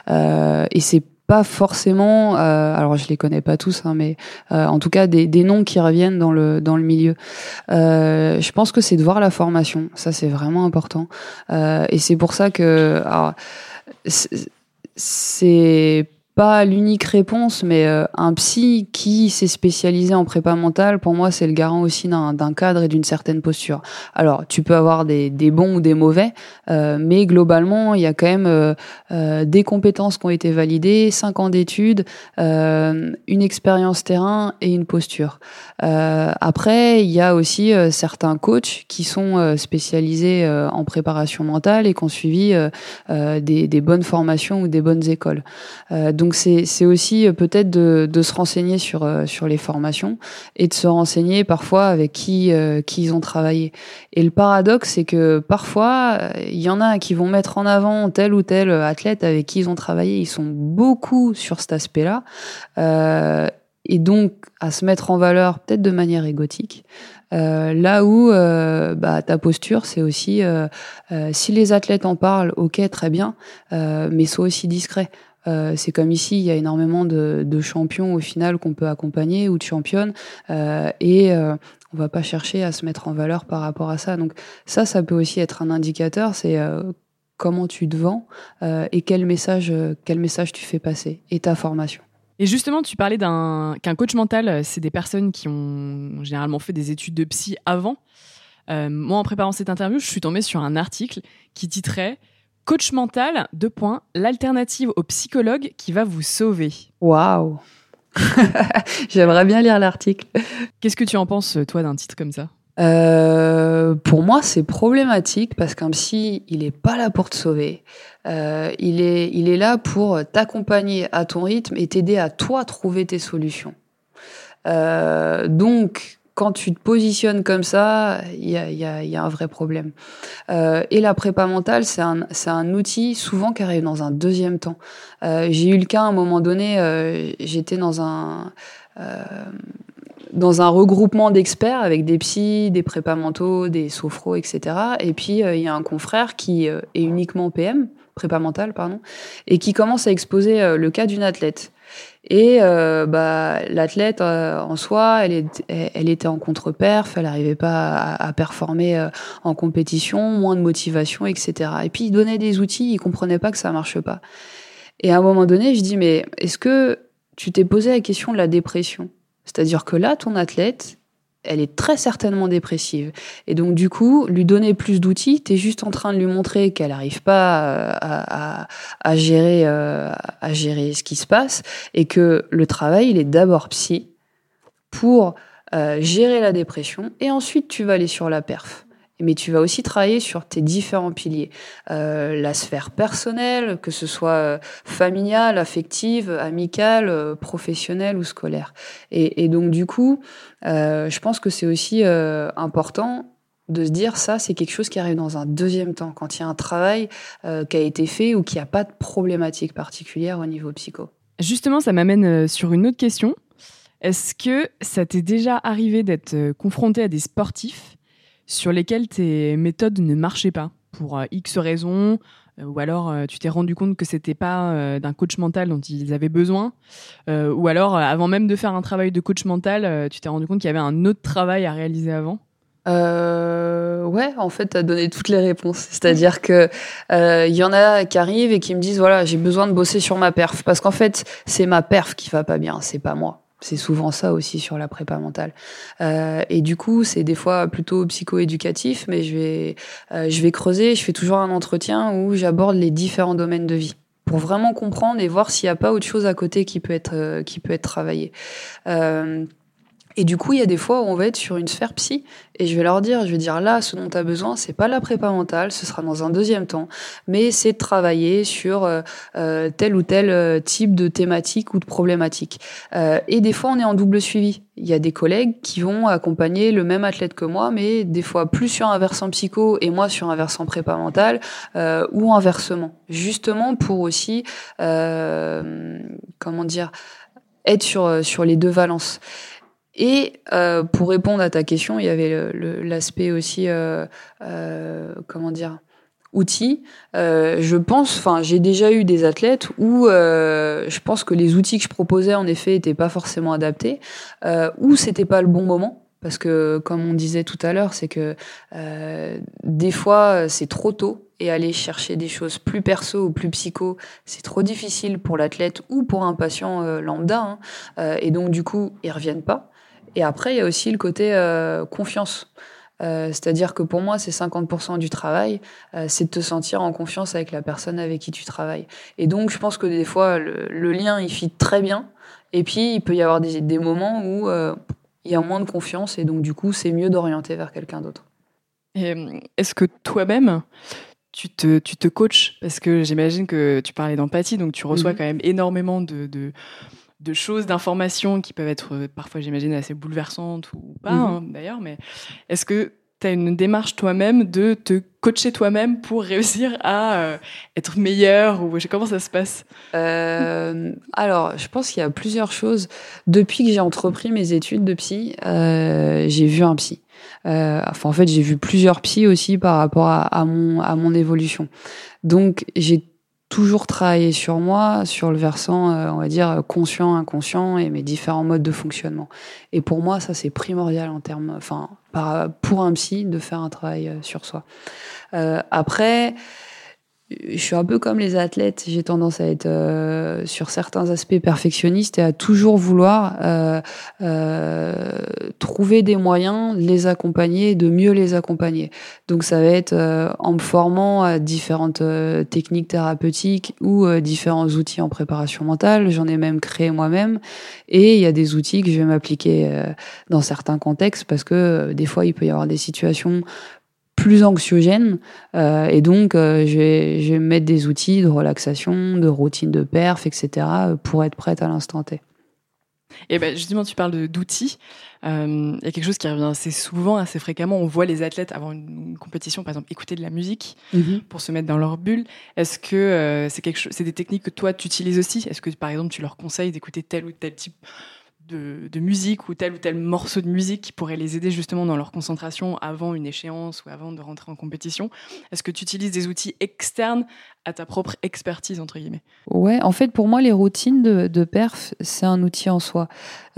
Et c'est pas forcément, euh, alors je les connais pas tous, hein, mais euh, en tout cas des, des noms qui reviennent dans le dans le milieu. Euh, je pense que c'est de voir la formation, ça c'est vraiment important, Euh, et c'est pour ça que c'est pas l'unique réponse, mais euh, un psy qui s'est spécialisé en prépa mentale, pour moi, c'est le garant aussi d'un cadre et d'une certaine posture. Alors, tu peux avoir des, des bons ou des mauvais, euh, mais globalement, il y a quand même euh, euh, des compétences qui ont été validées, cinq ans d'études, euh, une expérience terrain et une posture. Euh, après, il y a aussi certains coachs qui sont spécialisés en préparation mentale et qui ont suivi des, des bonnes formations ou des bonnes écoles. Donc c'est aussi euh, peut-être de, de se renseigner sur euh, sur les formations et de se renseigner parfois avec qui euh, qui ils ont travaillé. Et le paradoxe c'est que parfois euh, il y en a qui vont mettre en avant tel ou tel athlète avec qui ils ont travaillé, ils sont beaucoup sur cet aspect-là. Euh, et donc à se mettre en valeur peut-être de manière égotique. Euh, là où euh, bah, ta posture, c'est aussi euh, si les athlètes en parlent, ok, très bien, mais sois aussi discret. Euh, c'est comme ici, il y a énormément de, champions au final qu'on peut accompagner ou de championnes, euh, et euh, on va pas chercher à se mettre en valeur par rapport à ça. Donc ça, ça peut aussi être un indicateur. C'est euh, comment tu te vends et quel message, quel message tu fais passer et ta formation. Et justement, tu parlais d'un qu'un coach mental, c'est des personnes qui ont généralement fait des études de psy avant. Moi, en préparant cette interview, je suis tombée sur un article qui titrait Coach mental, deux points, l'alternative au psychologue qui va vous sauver. Waouh J'aimerais bien lire l'article. Qu'est-ce que tu en penses, toi, d'un titre comme ça? Euh, pour moi, c'est problématique parce qu'un psy, il est pas là pour te sauver. Euh, il est, il est là pour t'accompagner à ton rythme et t'aider à toi trouver tes solutions. Euh, donc, quand tu te positionnes comme ça, il y a, y, a, y a, un vrai problème. Euh, et la prépa mentale, c'est un, un outil souvent qui arrive dans un deuxième temps. Euh, j'ai eu le cas à un moment donné, euh, j'étais dans un euh, dans un regroupement d'experts avec des psys, des prépa mentaux, des sophros, etc. Et puis il y a un confrère qui est uniquement PM, prépa mentale, pardon, et qui commence à exposer le cas d'une athlète. Et euh, bah, l'athlète euh, en soi, elle, est, elle était en contre-perf, elle n'arrivait pas à, à performer euh, en compétition, moins de motivation, etc. Et puis il donnait des outils, il comprenait pas que ça marche pas. Et à un moment donné, je dis mais est-ce que tu t'es posé la question de la dépression? C'est-à-dire que là, ton athlète, elle est très certainement dépressive. Et donc, du coup, lui donner plus d'outils, tu es juste en train de lui montrer qu'elle n'arrive pas euh, à, gérer, euh, à gérer ce qui se passe et que le travail, il est d'abord psy pour euh, gérer la dépression et ensuite tu vas aller sur la perf mais tu vas aussi travailler sur tes différents piliers. La sphère personnelle, que ce soit familiale, affective, amicale, professionnelle ou scolaire. Et donc du coup, euh, je pense que c'est aussi euh, important de se dire ça, c'est quelque chose qui arrive dans un deuxième temps, quand il y a un travail euh, qui a été fait ou qu'il n'y a pas de problématique particulière au niveau psycho. Justement, ça m'amène sur une autre question. Est-ce que ça t'est déjà arrivé d'être confronté à des sportifs sur lesquels tes méthodes ne marchaient pas pour X raisons, ou alors euh, tu t'es rendu compte que c'était pas d'un coach mental dont ils avaient besoin, ou alors avant même de faire un travail de coach mental, tu t'es rendu compte qu'il y avait un autre travail à réaliser avant? Euh, ouais, en fait, tu as donné toutes les réponses. C'est-à-dire que il y en a qui arrivent et qui me disent voilà, j'ai besoin de bosser sur ma perf parce qu'en fait, c'est ma perf qui va pas bien, c'est pas moi. C'est souvent ça aussi sur la prépa mentale. Euh, et du coup, c'est des fois plutôt psycho-éducatif, mais je vais, euh, je vais creuser. Je fais toujours un entretien où j'aborde les différents domaines de vie pour vraiment comprendre et voir s'il n'y a pas autre chose à côté qui peut être, euh, qui peut être travaillé. Euh, et du coup, il y a des fois où on va être sur une sphère psy et je vais leur dire, je vais dire là, ce dont tu as besoin, c'est pas la prépa mentale, ce sera dans un deuxième temps, mais c'est de travailler sur euh, euh, tel ou tel euh, type de thématique ou de problématique. Euh, et des fois, on est en double suivi. Il y a des collègues qui vont accompagner le même athlète que moi, mais des fois plus sur un versant psycho et moi sur un versant prépa mentale euh, ou inversement, justement pour aussi, comment dire, être sur sur les deux valences. Et euh, pour répondre à ta question, il y avait l'aspect aussi, euh, euh, comment dire, outils. Euh, je pense, enfin, j'ai déjà eu des athlètes où euh, je pense que les outils que je proposais en effet étaient pas forcément adaptés, euh, ou c'était pas le bon moment. Parce que, comme on disait tout à l'heure, c'est que des fois c'est trop tôt et aller chercher des choses plus perso ou plus psycho, c'est trop difficile pour l'athlète ou pour un patient lambda. Hein. et donc du coup, ils reviennent pas. Et après, il y a aussi le côté euh, confiance. Euh, C'est-à-dire que pour moi, c'est 50% du travail, euh, c'est de te sentir en confiance avec la personne avec qui tu travailles. Et donc, je pense que des fois, le, le lien, il fit très bien. Et puis, il peut y avoir des, des moments où euh, il y a moins de confiance. Et donc, du coup, c'est mieux d'orienter vers quelqu'un d'autre. Est-ce que toi-même, tu te, tu te coaches? Parce que j'imagine que tu parlais d'empathie, donc tu reçois mmh. quand même énormément de, de de choses, d'informations qui peuvent être euh, parfois, j'imagine, assez bouleversantes ou pas mmh. hein, d'ailleurs, mais est-ce que tu as une démarche toi-même de te coacher toi-même pour réussir à euh, être meilleur ou comment ça se passe? Euh, Alors, je pense qu'il y a plusieurs choses. Depuis que j'ai entrepris mes études de psy, euh, j'ai vu un psy. Enfin, en fait, j'ai vu plusieurs psys aussi par rapport à, à, mon, à mon évolution. Donc, j'ai toujours travailler sur moi, sur le versant, euh, on va dire, conscient, inconscient et mes différents modes de fonctionnement. Et pour moi, ça, c'est primordial en termes, enfin, pour un psy, de faire un travail euh, sur soi. Euh, après, je suis un peu comme les athlètes, j'ai tendance à être euh, sur certains aspects perfectionniste et à toujours vouloir euh, euh, trouver des moyens, les accompagner, de mieux les accompagner. Donc ça va être euh, en me formant à différentes euh, techniques thérapeutiques ou euh, différents outils en préparation mentale. J'en ai même créé moi-même et il y a des outils que je vais m'appliquer dans certains contextes parce que des fois il peut y avoir des situations plus anxiogène. Euh, et donc, euh, je, vais, je vais mettre des outils de relaxation, de routine de perf, etc., pour être prête à l'instant T. Et ben justement, tu parles d'outils. Euh, il y a quelque chose qui revient assez souvent, assez fréquemment. On voit les athlètes avant une, compétition, par exemple, écouter de la musique mm-hmm. pour se mettre dans leur bulle. Est-ce que euh, c'est quelque chose, c'est des techniques que toi tu utilises aussi? Est-ce que par exemple tu leur conseilles d'écouter tel ou tel type de, musique ou tel ou tel morceau de musique qui pourrait les aider justement dans leur concentration avant une échéance ou avant de rentrer en compétition Est-ce que tu utilises des outils externes à ta propre expertise, entre guillemets? Ouais, en fait, pour moi, les routines de, perf, c'est un outil en soi.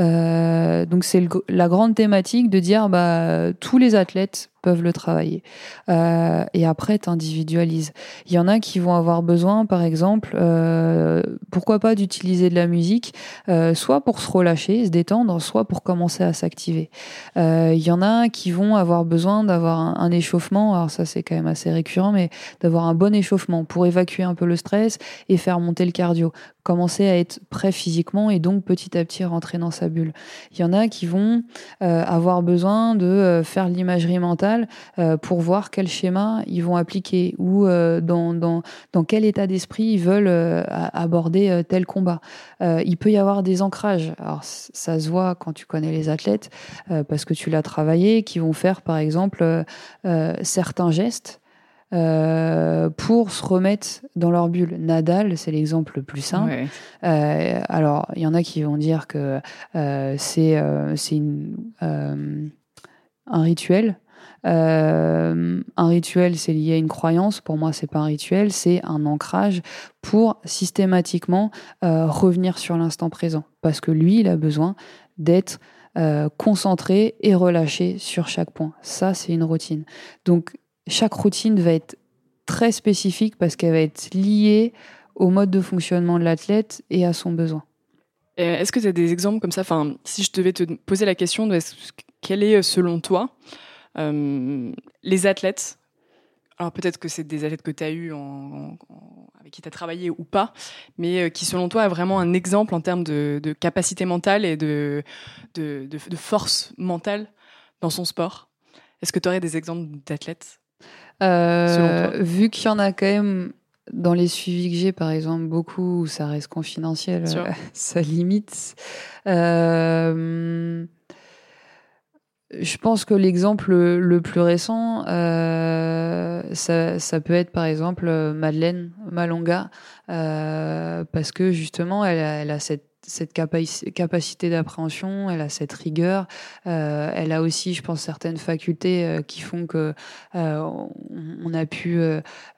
Euh, donc, c'est la grande thématique de dire bah, tous les athlètes le travailler. Euh, et après, tu. Il y en a qui vont avoir besoin, par exemple, euh, pourquoi pas d'utiliser de la musique, euh, soit pour se relâcher, se détendre, soit pour commencer à s'activer. Il y en a qui vont avoir besoin d'avoir un, échauffement, alors ça c'est quand même assez récurrent, mais d'avoir un bon échauffement pour évacuer un peu le stress et faire monter le cardio commencer à être prêt physiquement et donc petit à petit rentrer dans sa bulle. Il y en a qui vont euh, avoir besoin de euh, faire l'imagerie mentale euh, pour voir quel schéma ils vont appliquer ou dans, dans, dans quel état d'esprit ils veulent aborder tel combat. il peut y avoir des ancrages. Alors ça se voit quand tu connais les athlètes parce que tu l'as travaillé, qui vont faire par exemple certains gestes euh, pour se remettre dans leur bulle. Nadal, c'est l'exemple le plus simple. Euh, alors, il y en a qui vont dire que euh, c'est un rituel. un rituel, c'est lié à une croyance. Pour moi, c'est pas un rituel, c'est un ancrage pour systématiquement revenir sur l'instant présent. Parce que lui, il a besoin d'être concentré et relâché sur chaque point. Ça, c'est une routine. Donc, chaque routine va être très spécifique parce qu'elle va être liée au mode de fonctionnement de l'athlète et à son besoin. Est-ce que tu as des exemples comme ça? Enfin, Si je devais te poser la question, de quel est selon toi euh, les athlètes? Alors peut-être que c'est des athlètes que tu as eu avec qui tu as travaillé ou pas, mais euh, qui selon toi a vraiment un exemple en termes de, capacité mentale et de, de, force mentale dans son sport. Est-ce que tu aurais des exemples d'athlètes? Vu qu'il y en a quand même dans les suivis que j'ai, par exemple, beaucoup où ça reste confidentiel, euh, ça limite. Euh, je pense que l'exemple le plus récent, euh, ça, ça, peut être par exemple Madeleine Malonga, euh, parce que justement, elle a, elle a cette cette capacité d'appréhension, elle a cette rigueur, euh, elle a aussi, je pense, certaines facultés euh, qui font que euh, on a pu,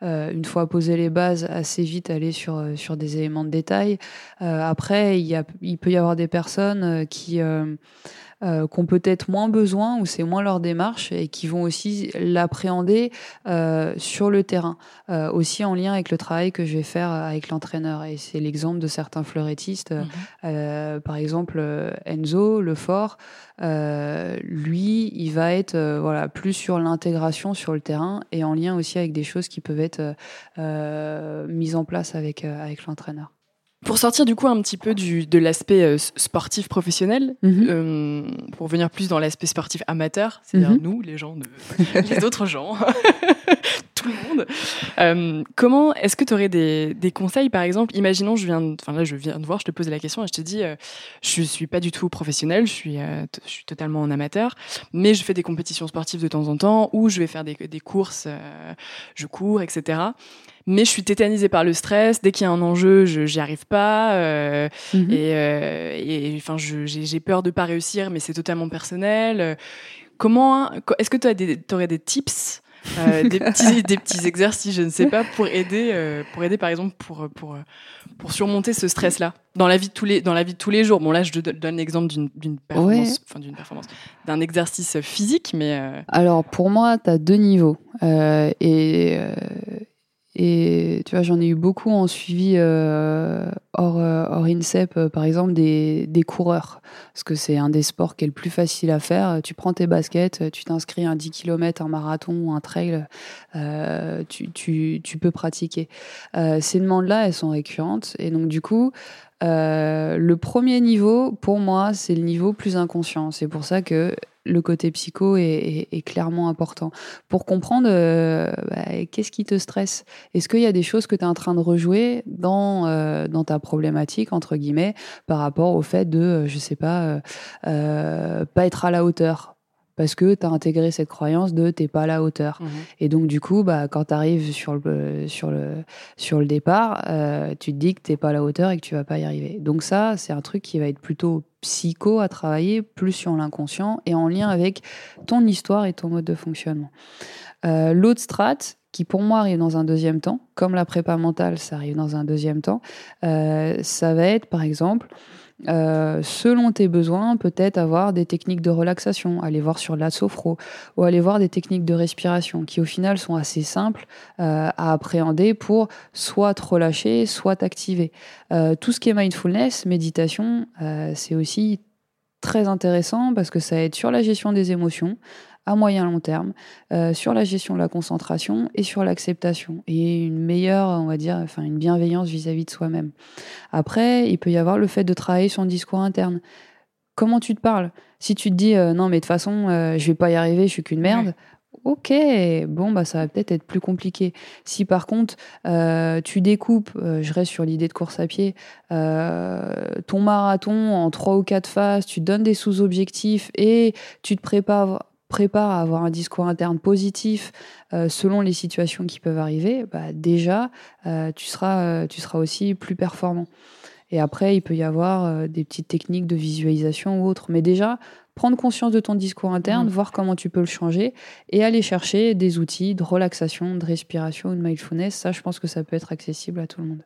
une fois posé les bases, assez vite aller sur sur des éléments de détail. après, il, y a, il peut y avoir des personnes qui euh, qui ont peut-être moins besoin ou c'est moins leur démarche et qui vont aussi l'appréhender euh, sur le terrain, euh, aussi en lien avec le travail que je vais faire avec l'entraîneur. Et c'est l'exemple de certains fleurettistes, mhm. euh, par exemple Enzo Lefort. Euh, lui, il va être voilà plus sur l'intégration sur le terrain et en lien aussi avec des choses qui peuvent être mises en place avec avec l'entraîneur. Pour sortir du coup un petit peu du, de l'aspect euh, sportif professionnel, mhm. euh, pour venir plus dans l'aspect sportif amateur, c'est-à-dire mhm. nous, les gens, de, les autres gens, tout le monde. Euh, comment est-ce que tu aurais des, des, conseils, par exemple? Imaginons, je viens, enfin là, je viens de voir, je te pose la question et je te dis, euh, je suis pas du tout professionnel, je suis, euh, je suis totalement en amateur, mais je fais des compétitions sportives de temps en temps ou je vais faire des, des courses, je cours, etc mais je suis tétanisée par le stress. Dès qu'il y a un enjeu, je j'y arrive pas. Euh, mhm. Et, euh, et enfin, j'ai peur de pas réussir, mais c'est totalement personnel. Comment Est-ce que tu aurais des tips euh, des, petits, des petits exercices, je ne sais pas, pour aider, euh, pour aider par exemple pour, pour, pour surmonter ce stress-là dans la vie de tous les dans la vie de tous les jours? Bon là, je donne l'exemple d'une performance, enfin d'une performance, d'un exercice physique, mais alors pour moi, tu as deux niveaux et et tu vois, j'en ai eu beaucoup en suivi euh, hors, euh, hors INSEP, euh, par exemple, des, des coureurs. Parce que c'est un des sports qui est le plus facile à faire. Tu prends tes baskets, tu t'inscris un 10 km, un marathon ou un trail, tu, tu, tu, peux pratiquer. Ces demandes-là, elles sont récurrentes. Et donc, du coup, le premier niveau, pour moi, c'est le niveau plus inconscient. C'est pour ça que le côté psycho est, clairement important. Pour comprendre euh, bah, qu'est-ce qui te stresse? Est-ce qu'il y a des choses que tu es en train de rejouer dans, euh, ta problématique, entre guillemets, par rapport au fait de, je sais pas, euh, pas être à la hauteur? Parce que tu as intégré cette croyance de t'es pas à la hauteur. Mmh. Et donc du coup, bah, quand tu arrives sur le, sur, le, sur le départ, euh, tu te dis que t'es pas à la hauteur et que tu vas pas y arriver. Donc ça, c'est un truc qui va être plutôt psycho à travailler, plus sur l'inconscient et en lien avec ton histoire et ton mode de fonctionnement. Euh, L'autre strate, qui pour moi arrive dans un deuxième temps, comme la prépa mentale, ça arrive dans un deuxième temps, euh, ça va être par exemple euh, selon tes besoins, peut-être avoir des techniques de relaxation, aller voir sur la sophro ou aller voir des techniques de respiration qui au final sont assez simples euh, à appréhender pour soit te relâcher, soit t'activer. Euh, tout ce qui est mindfulness, méditation, c'est aussi très intéressant parce que ça aide sur la gestion des émotions, à moyen long terme euh, sur la gestion de la concentration et sur l'acceptation et une meilleure, on va dire, enfin une bienveillance vis-à-vis de soi-même. Après, il peut y avoir le fait de travailler son discours interne. Comment tu te parles? Si tu te dis euh, non mais de toute façon euh, je vais pas y arriver, je suis qu'une merde. Ouais. Ok, bon bah ça va peut-être être plus compliqué. Si par contre euh, tu découpes, euh, je reste sur l'idée de course à pied, euh, ton marathon en trois ou quatre phases, tu donnes des sous-objectifs et tu te prépares prépare à avoir un discours interne positif euh, selon les situations qui peuvent arriver, bah déjà, euh, tu, seras, euh, tu seras aussi plus performant. Et après, il peut y avoir des petites techniques de visualisation ou autres. Mais déjà, prendre conscience de ton discours interne, mmh. voir comment tu peux le changer et aller chercher des outils de relaxation, de respiration, de mindfulness. Ça, je pense que ça peut être accessible à tout le monde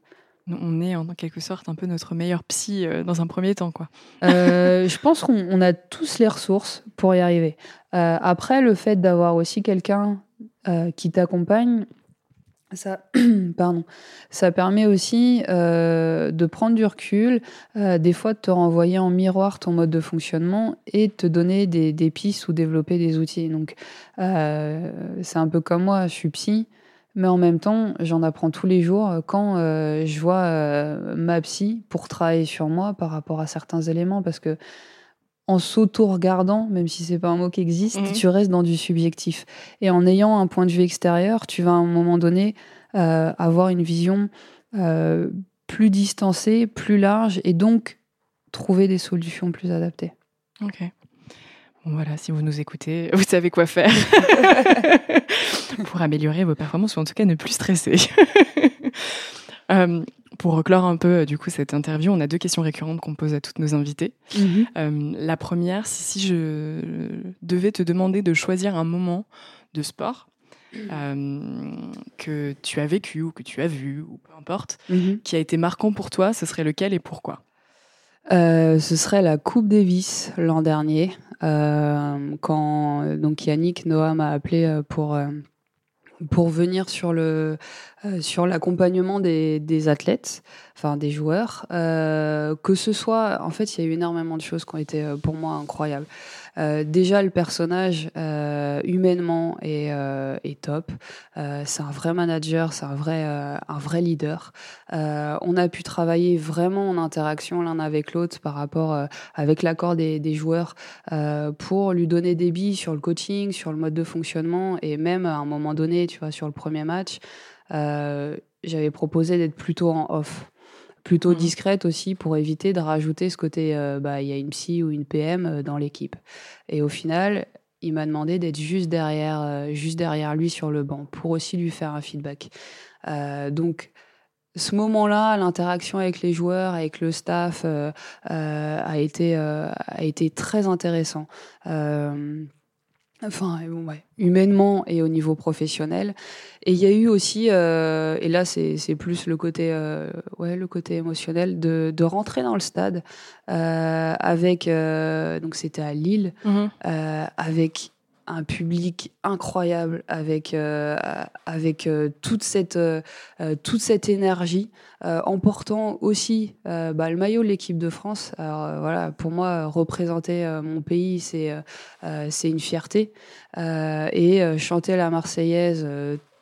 on est en quelque sorte un peu notre meilleur psy euh, dans un premier temps, quoi. Euh, je pense qu'on a tous les ressources pour y arriver. Euh, après, le fait d'avoir aussi quelqu'un qui t'accompagne, ça, pardon, ça permet aussi de prendre du recul, des fois de te renvoyer en miroir ton mode de fonctionnement et de te donner des, des pistes ou développer des outils. Donc, c'est un peu comme moi, je suis psy. Mais en même temps, j'en apprends tous les jours euh, quand euh, je vois euh, ma psy pour travailler sur moi par rapport à certains éléments. Parce que en s'auto-regardant, même si c'est pas un mot qui existe, mmh. tu restes dans du subjectif. Et en ayant un point de vue extérieur, tu vas à un moment donné euh, avoir une vision plus distancée, plus large, et donc trouver des solutions plus adaptées. Ok. Voilà, si vous nous écoutez, vous savez quoi faire pour améliorer vos performances ou en tout cas ne plus stresser. euh, pour clore un peu du coup cette interview, on a deux questions récurrentes qu'on pose à toutes nos invités. Mm -hmm. euh, la première, si, si je devais te demander de choisir un moment de sport euh, que tu as vécu ou que tu as vu ou peu importe, mm -hmm. qui a été marquant pour toi, ce serait lequel et pourquoi? Euh, ce serait la Coupe Davis l'an dernier, euh, quand donc Yannick Noah m'a appelé pour pour venir sur le euh, sur l'accompagnement des, des, athlètes, enfin des joueurs, euh, que ce soit, en fait, il y a eu énormément de choses qui ont été euh, pour moi incroyables. Euh, déjà, le personnage euh, humainement est, euh, est top. c'est un vrai manager, c'est un vrai un vrai leader. on a pu travailler vraiment en interaction l'un avec l'autre par rapport avec l'accord des, des, joueurs pour lui donner des billes sur le coaching, sur le mode de fonctionnement et même à un moment donné, tu vois, sur le premier match. Euh, j'avais proposé d'être plutôt en off, plutôt mmh. discrète aussi pour éviter de rajouter ce côté, euh, bah il y a une psy ou une PM euh, dans l'équipe. Et au final, il m'a demandé d'être juste derrière, euh, juste derrière lui sur le banc pour aussi lui faire un feedback. Euh, donc ce moment-là, l'interaction avec les joueurs, avec le staff, a été a été très intéressant. Enfin, bon, ouais, humainement et au niveau professionnel. Et il y a eu aussi, euh, et là c'est plus le côté, euh, ouais, le côté émotionnel, de, de rentrer dans le stade euh, avec, euh, donc c'était à Lille, -hmm. avec un public incroyable avec avec toute cette toute cette énergie, en portant aussi bah, le maillot de l'équipe de France. Alors voilà, pour moi, représenter mon pays, c'est c'est une fierté et chanter la Marseillaise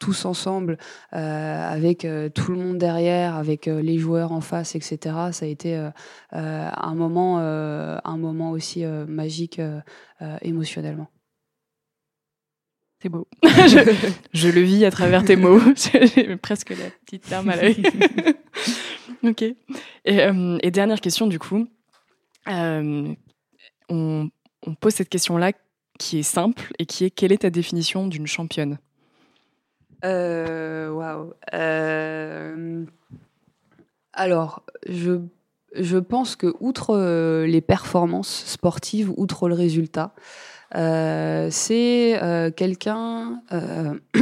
tous ensemble, euh, avec euh, tout le monde derrière, avec euh, les joueurs en face, etc. Ça a été un moment, un moment aussi magique émotionnellement. C'est beau. je, le vis à travers tes mots. J'ai presque la petite larme à l'œil. ok. Et, et, dernière question du coup. on, on pose cette question-là qui est simple et qui est quelle est ta définition d'une championne? Euh, waouh. Euh, alors, je, je pense que, outre euh, les performances sportives, outre le résultat, c'est quelqu'un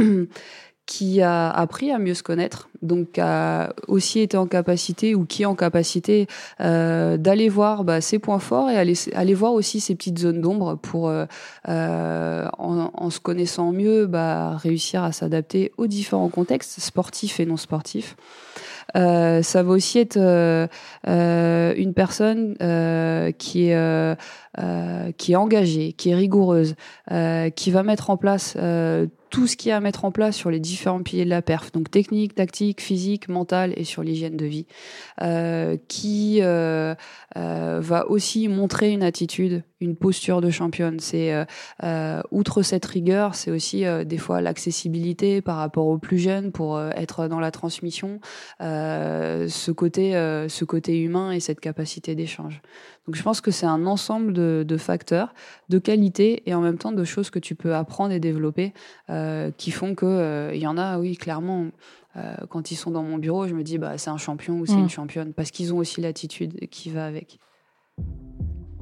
qui a appris à mieux se connaître, donc a aussi été en capacité ou qui est en capacité euh, d'aller voir bah, ses points forts et aller, aller voir aussi ses petites zones d'ombre pour, euh, euh, en, en, se connaissant mieux, bah, réussir à s'adapter aux différents contextes sportifs et non sportifs. Euh, ça va aussi être euh, euh, une personne qui est qui est engagée, qui est rigoureuse, qui va mettre en place tout ce qu'il y a à mettre en place sur les différents piliers de la perf, donc technique, tactique, physique, mentale et sur l'hygiène de vie, euh, qui euh, euh, va aussi montrer une attitude, une posture de championne. C'est outre cette rigueur, c'est aussi des fois l'accessibilité par rapport aux plus jeunes pour être dans la transmission, ce côté, ce côté humain et cette capacité d'échange. Donc je pense que c'est un ensemble de, facteurs, de qualité et en même temps de choses que tu peux apprendre et développer euh, qui font que euh, il y en a, oui, clairement. Euh, quand ils sont dans mon bureau, je me dis bah c'est un champion ou c'est une mm. championne parce qu'ils ont aussi l'attitude qui va avec.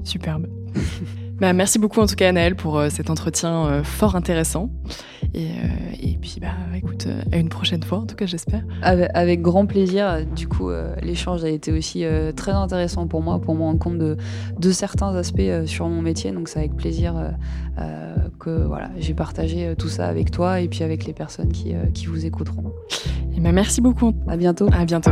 Superbe. bah, merci beaucoup en tout cas Anaël pour cet entretien fort intéressant. Et, et puis bah écoute, à une prochaine fois en tout cas j'espère. Avec, grand plaisir. Du coup l'échange a été aussi très intéressant pour moi, pour me rendre compte de, de certains aspects sur mon métier. Donc c'est avec plaisir que voilà, j'ai partagé tout ça avec toi et puis avec les personnes qui, qui vous écouteront. Et ben merci beaucoup. À bientôt. À bientôt.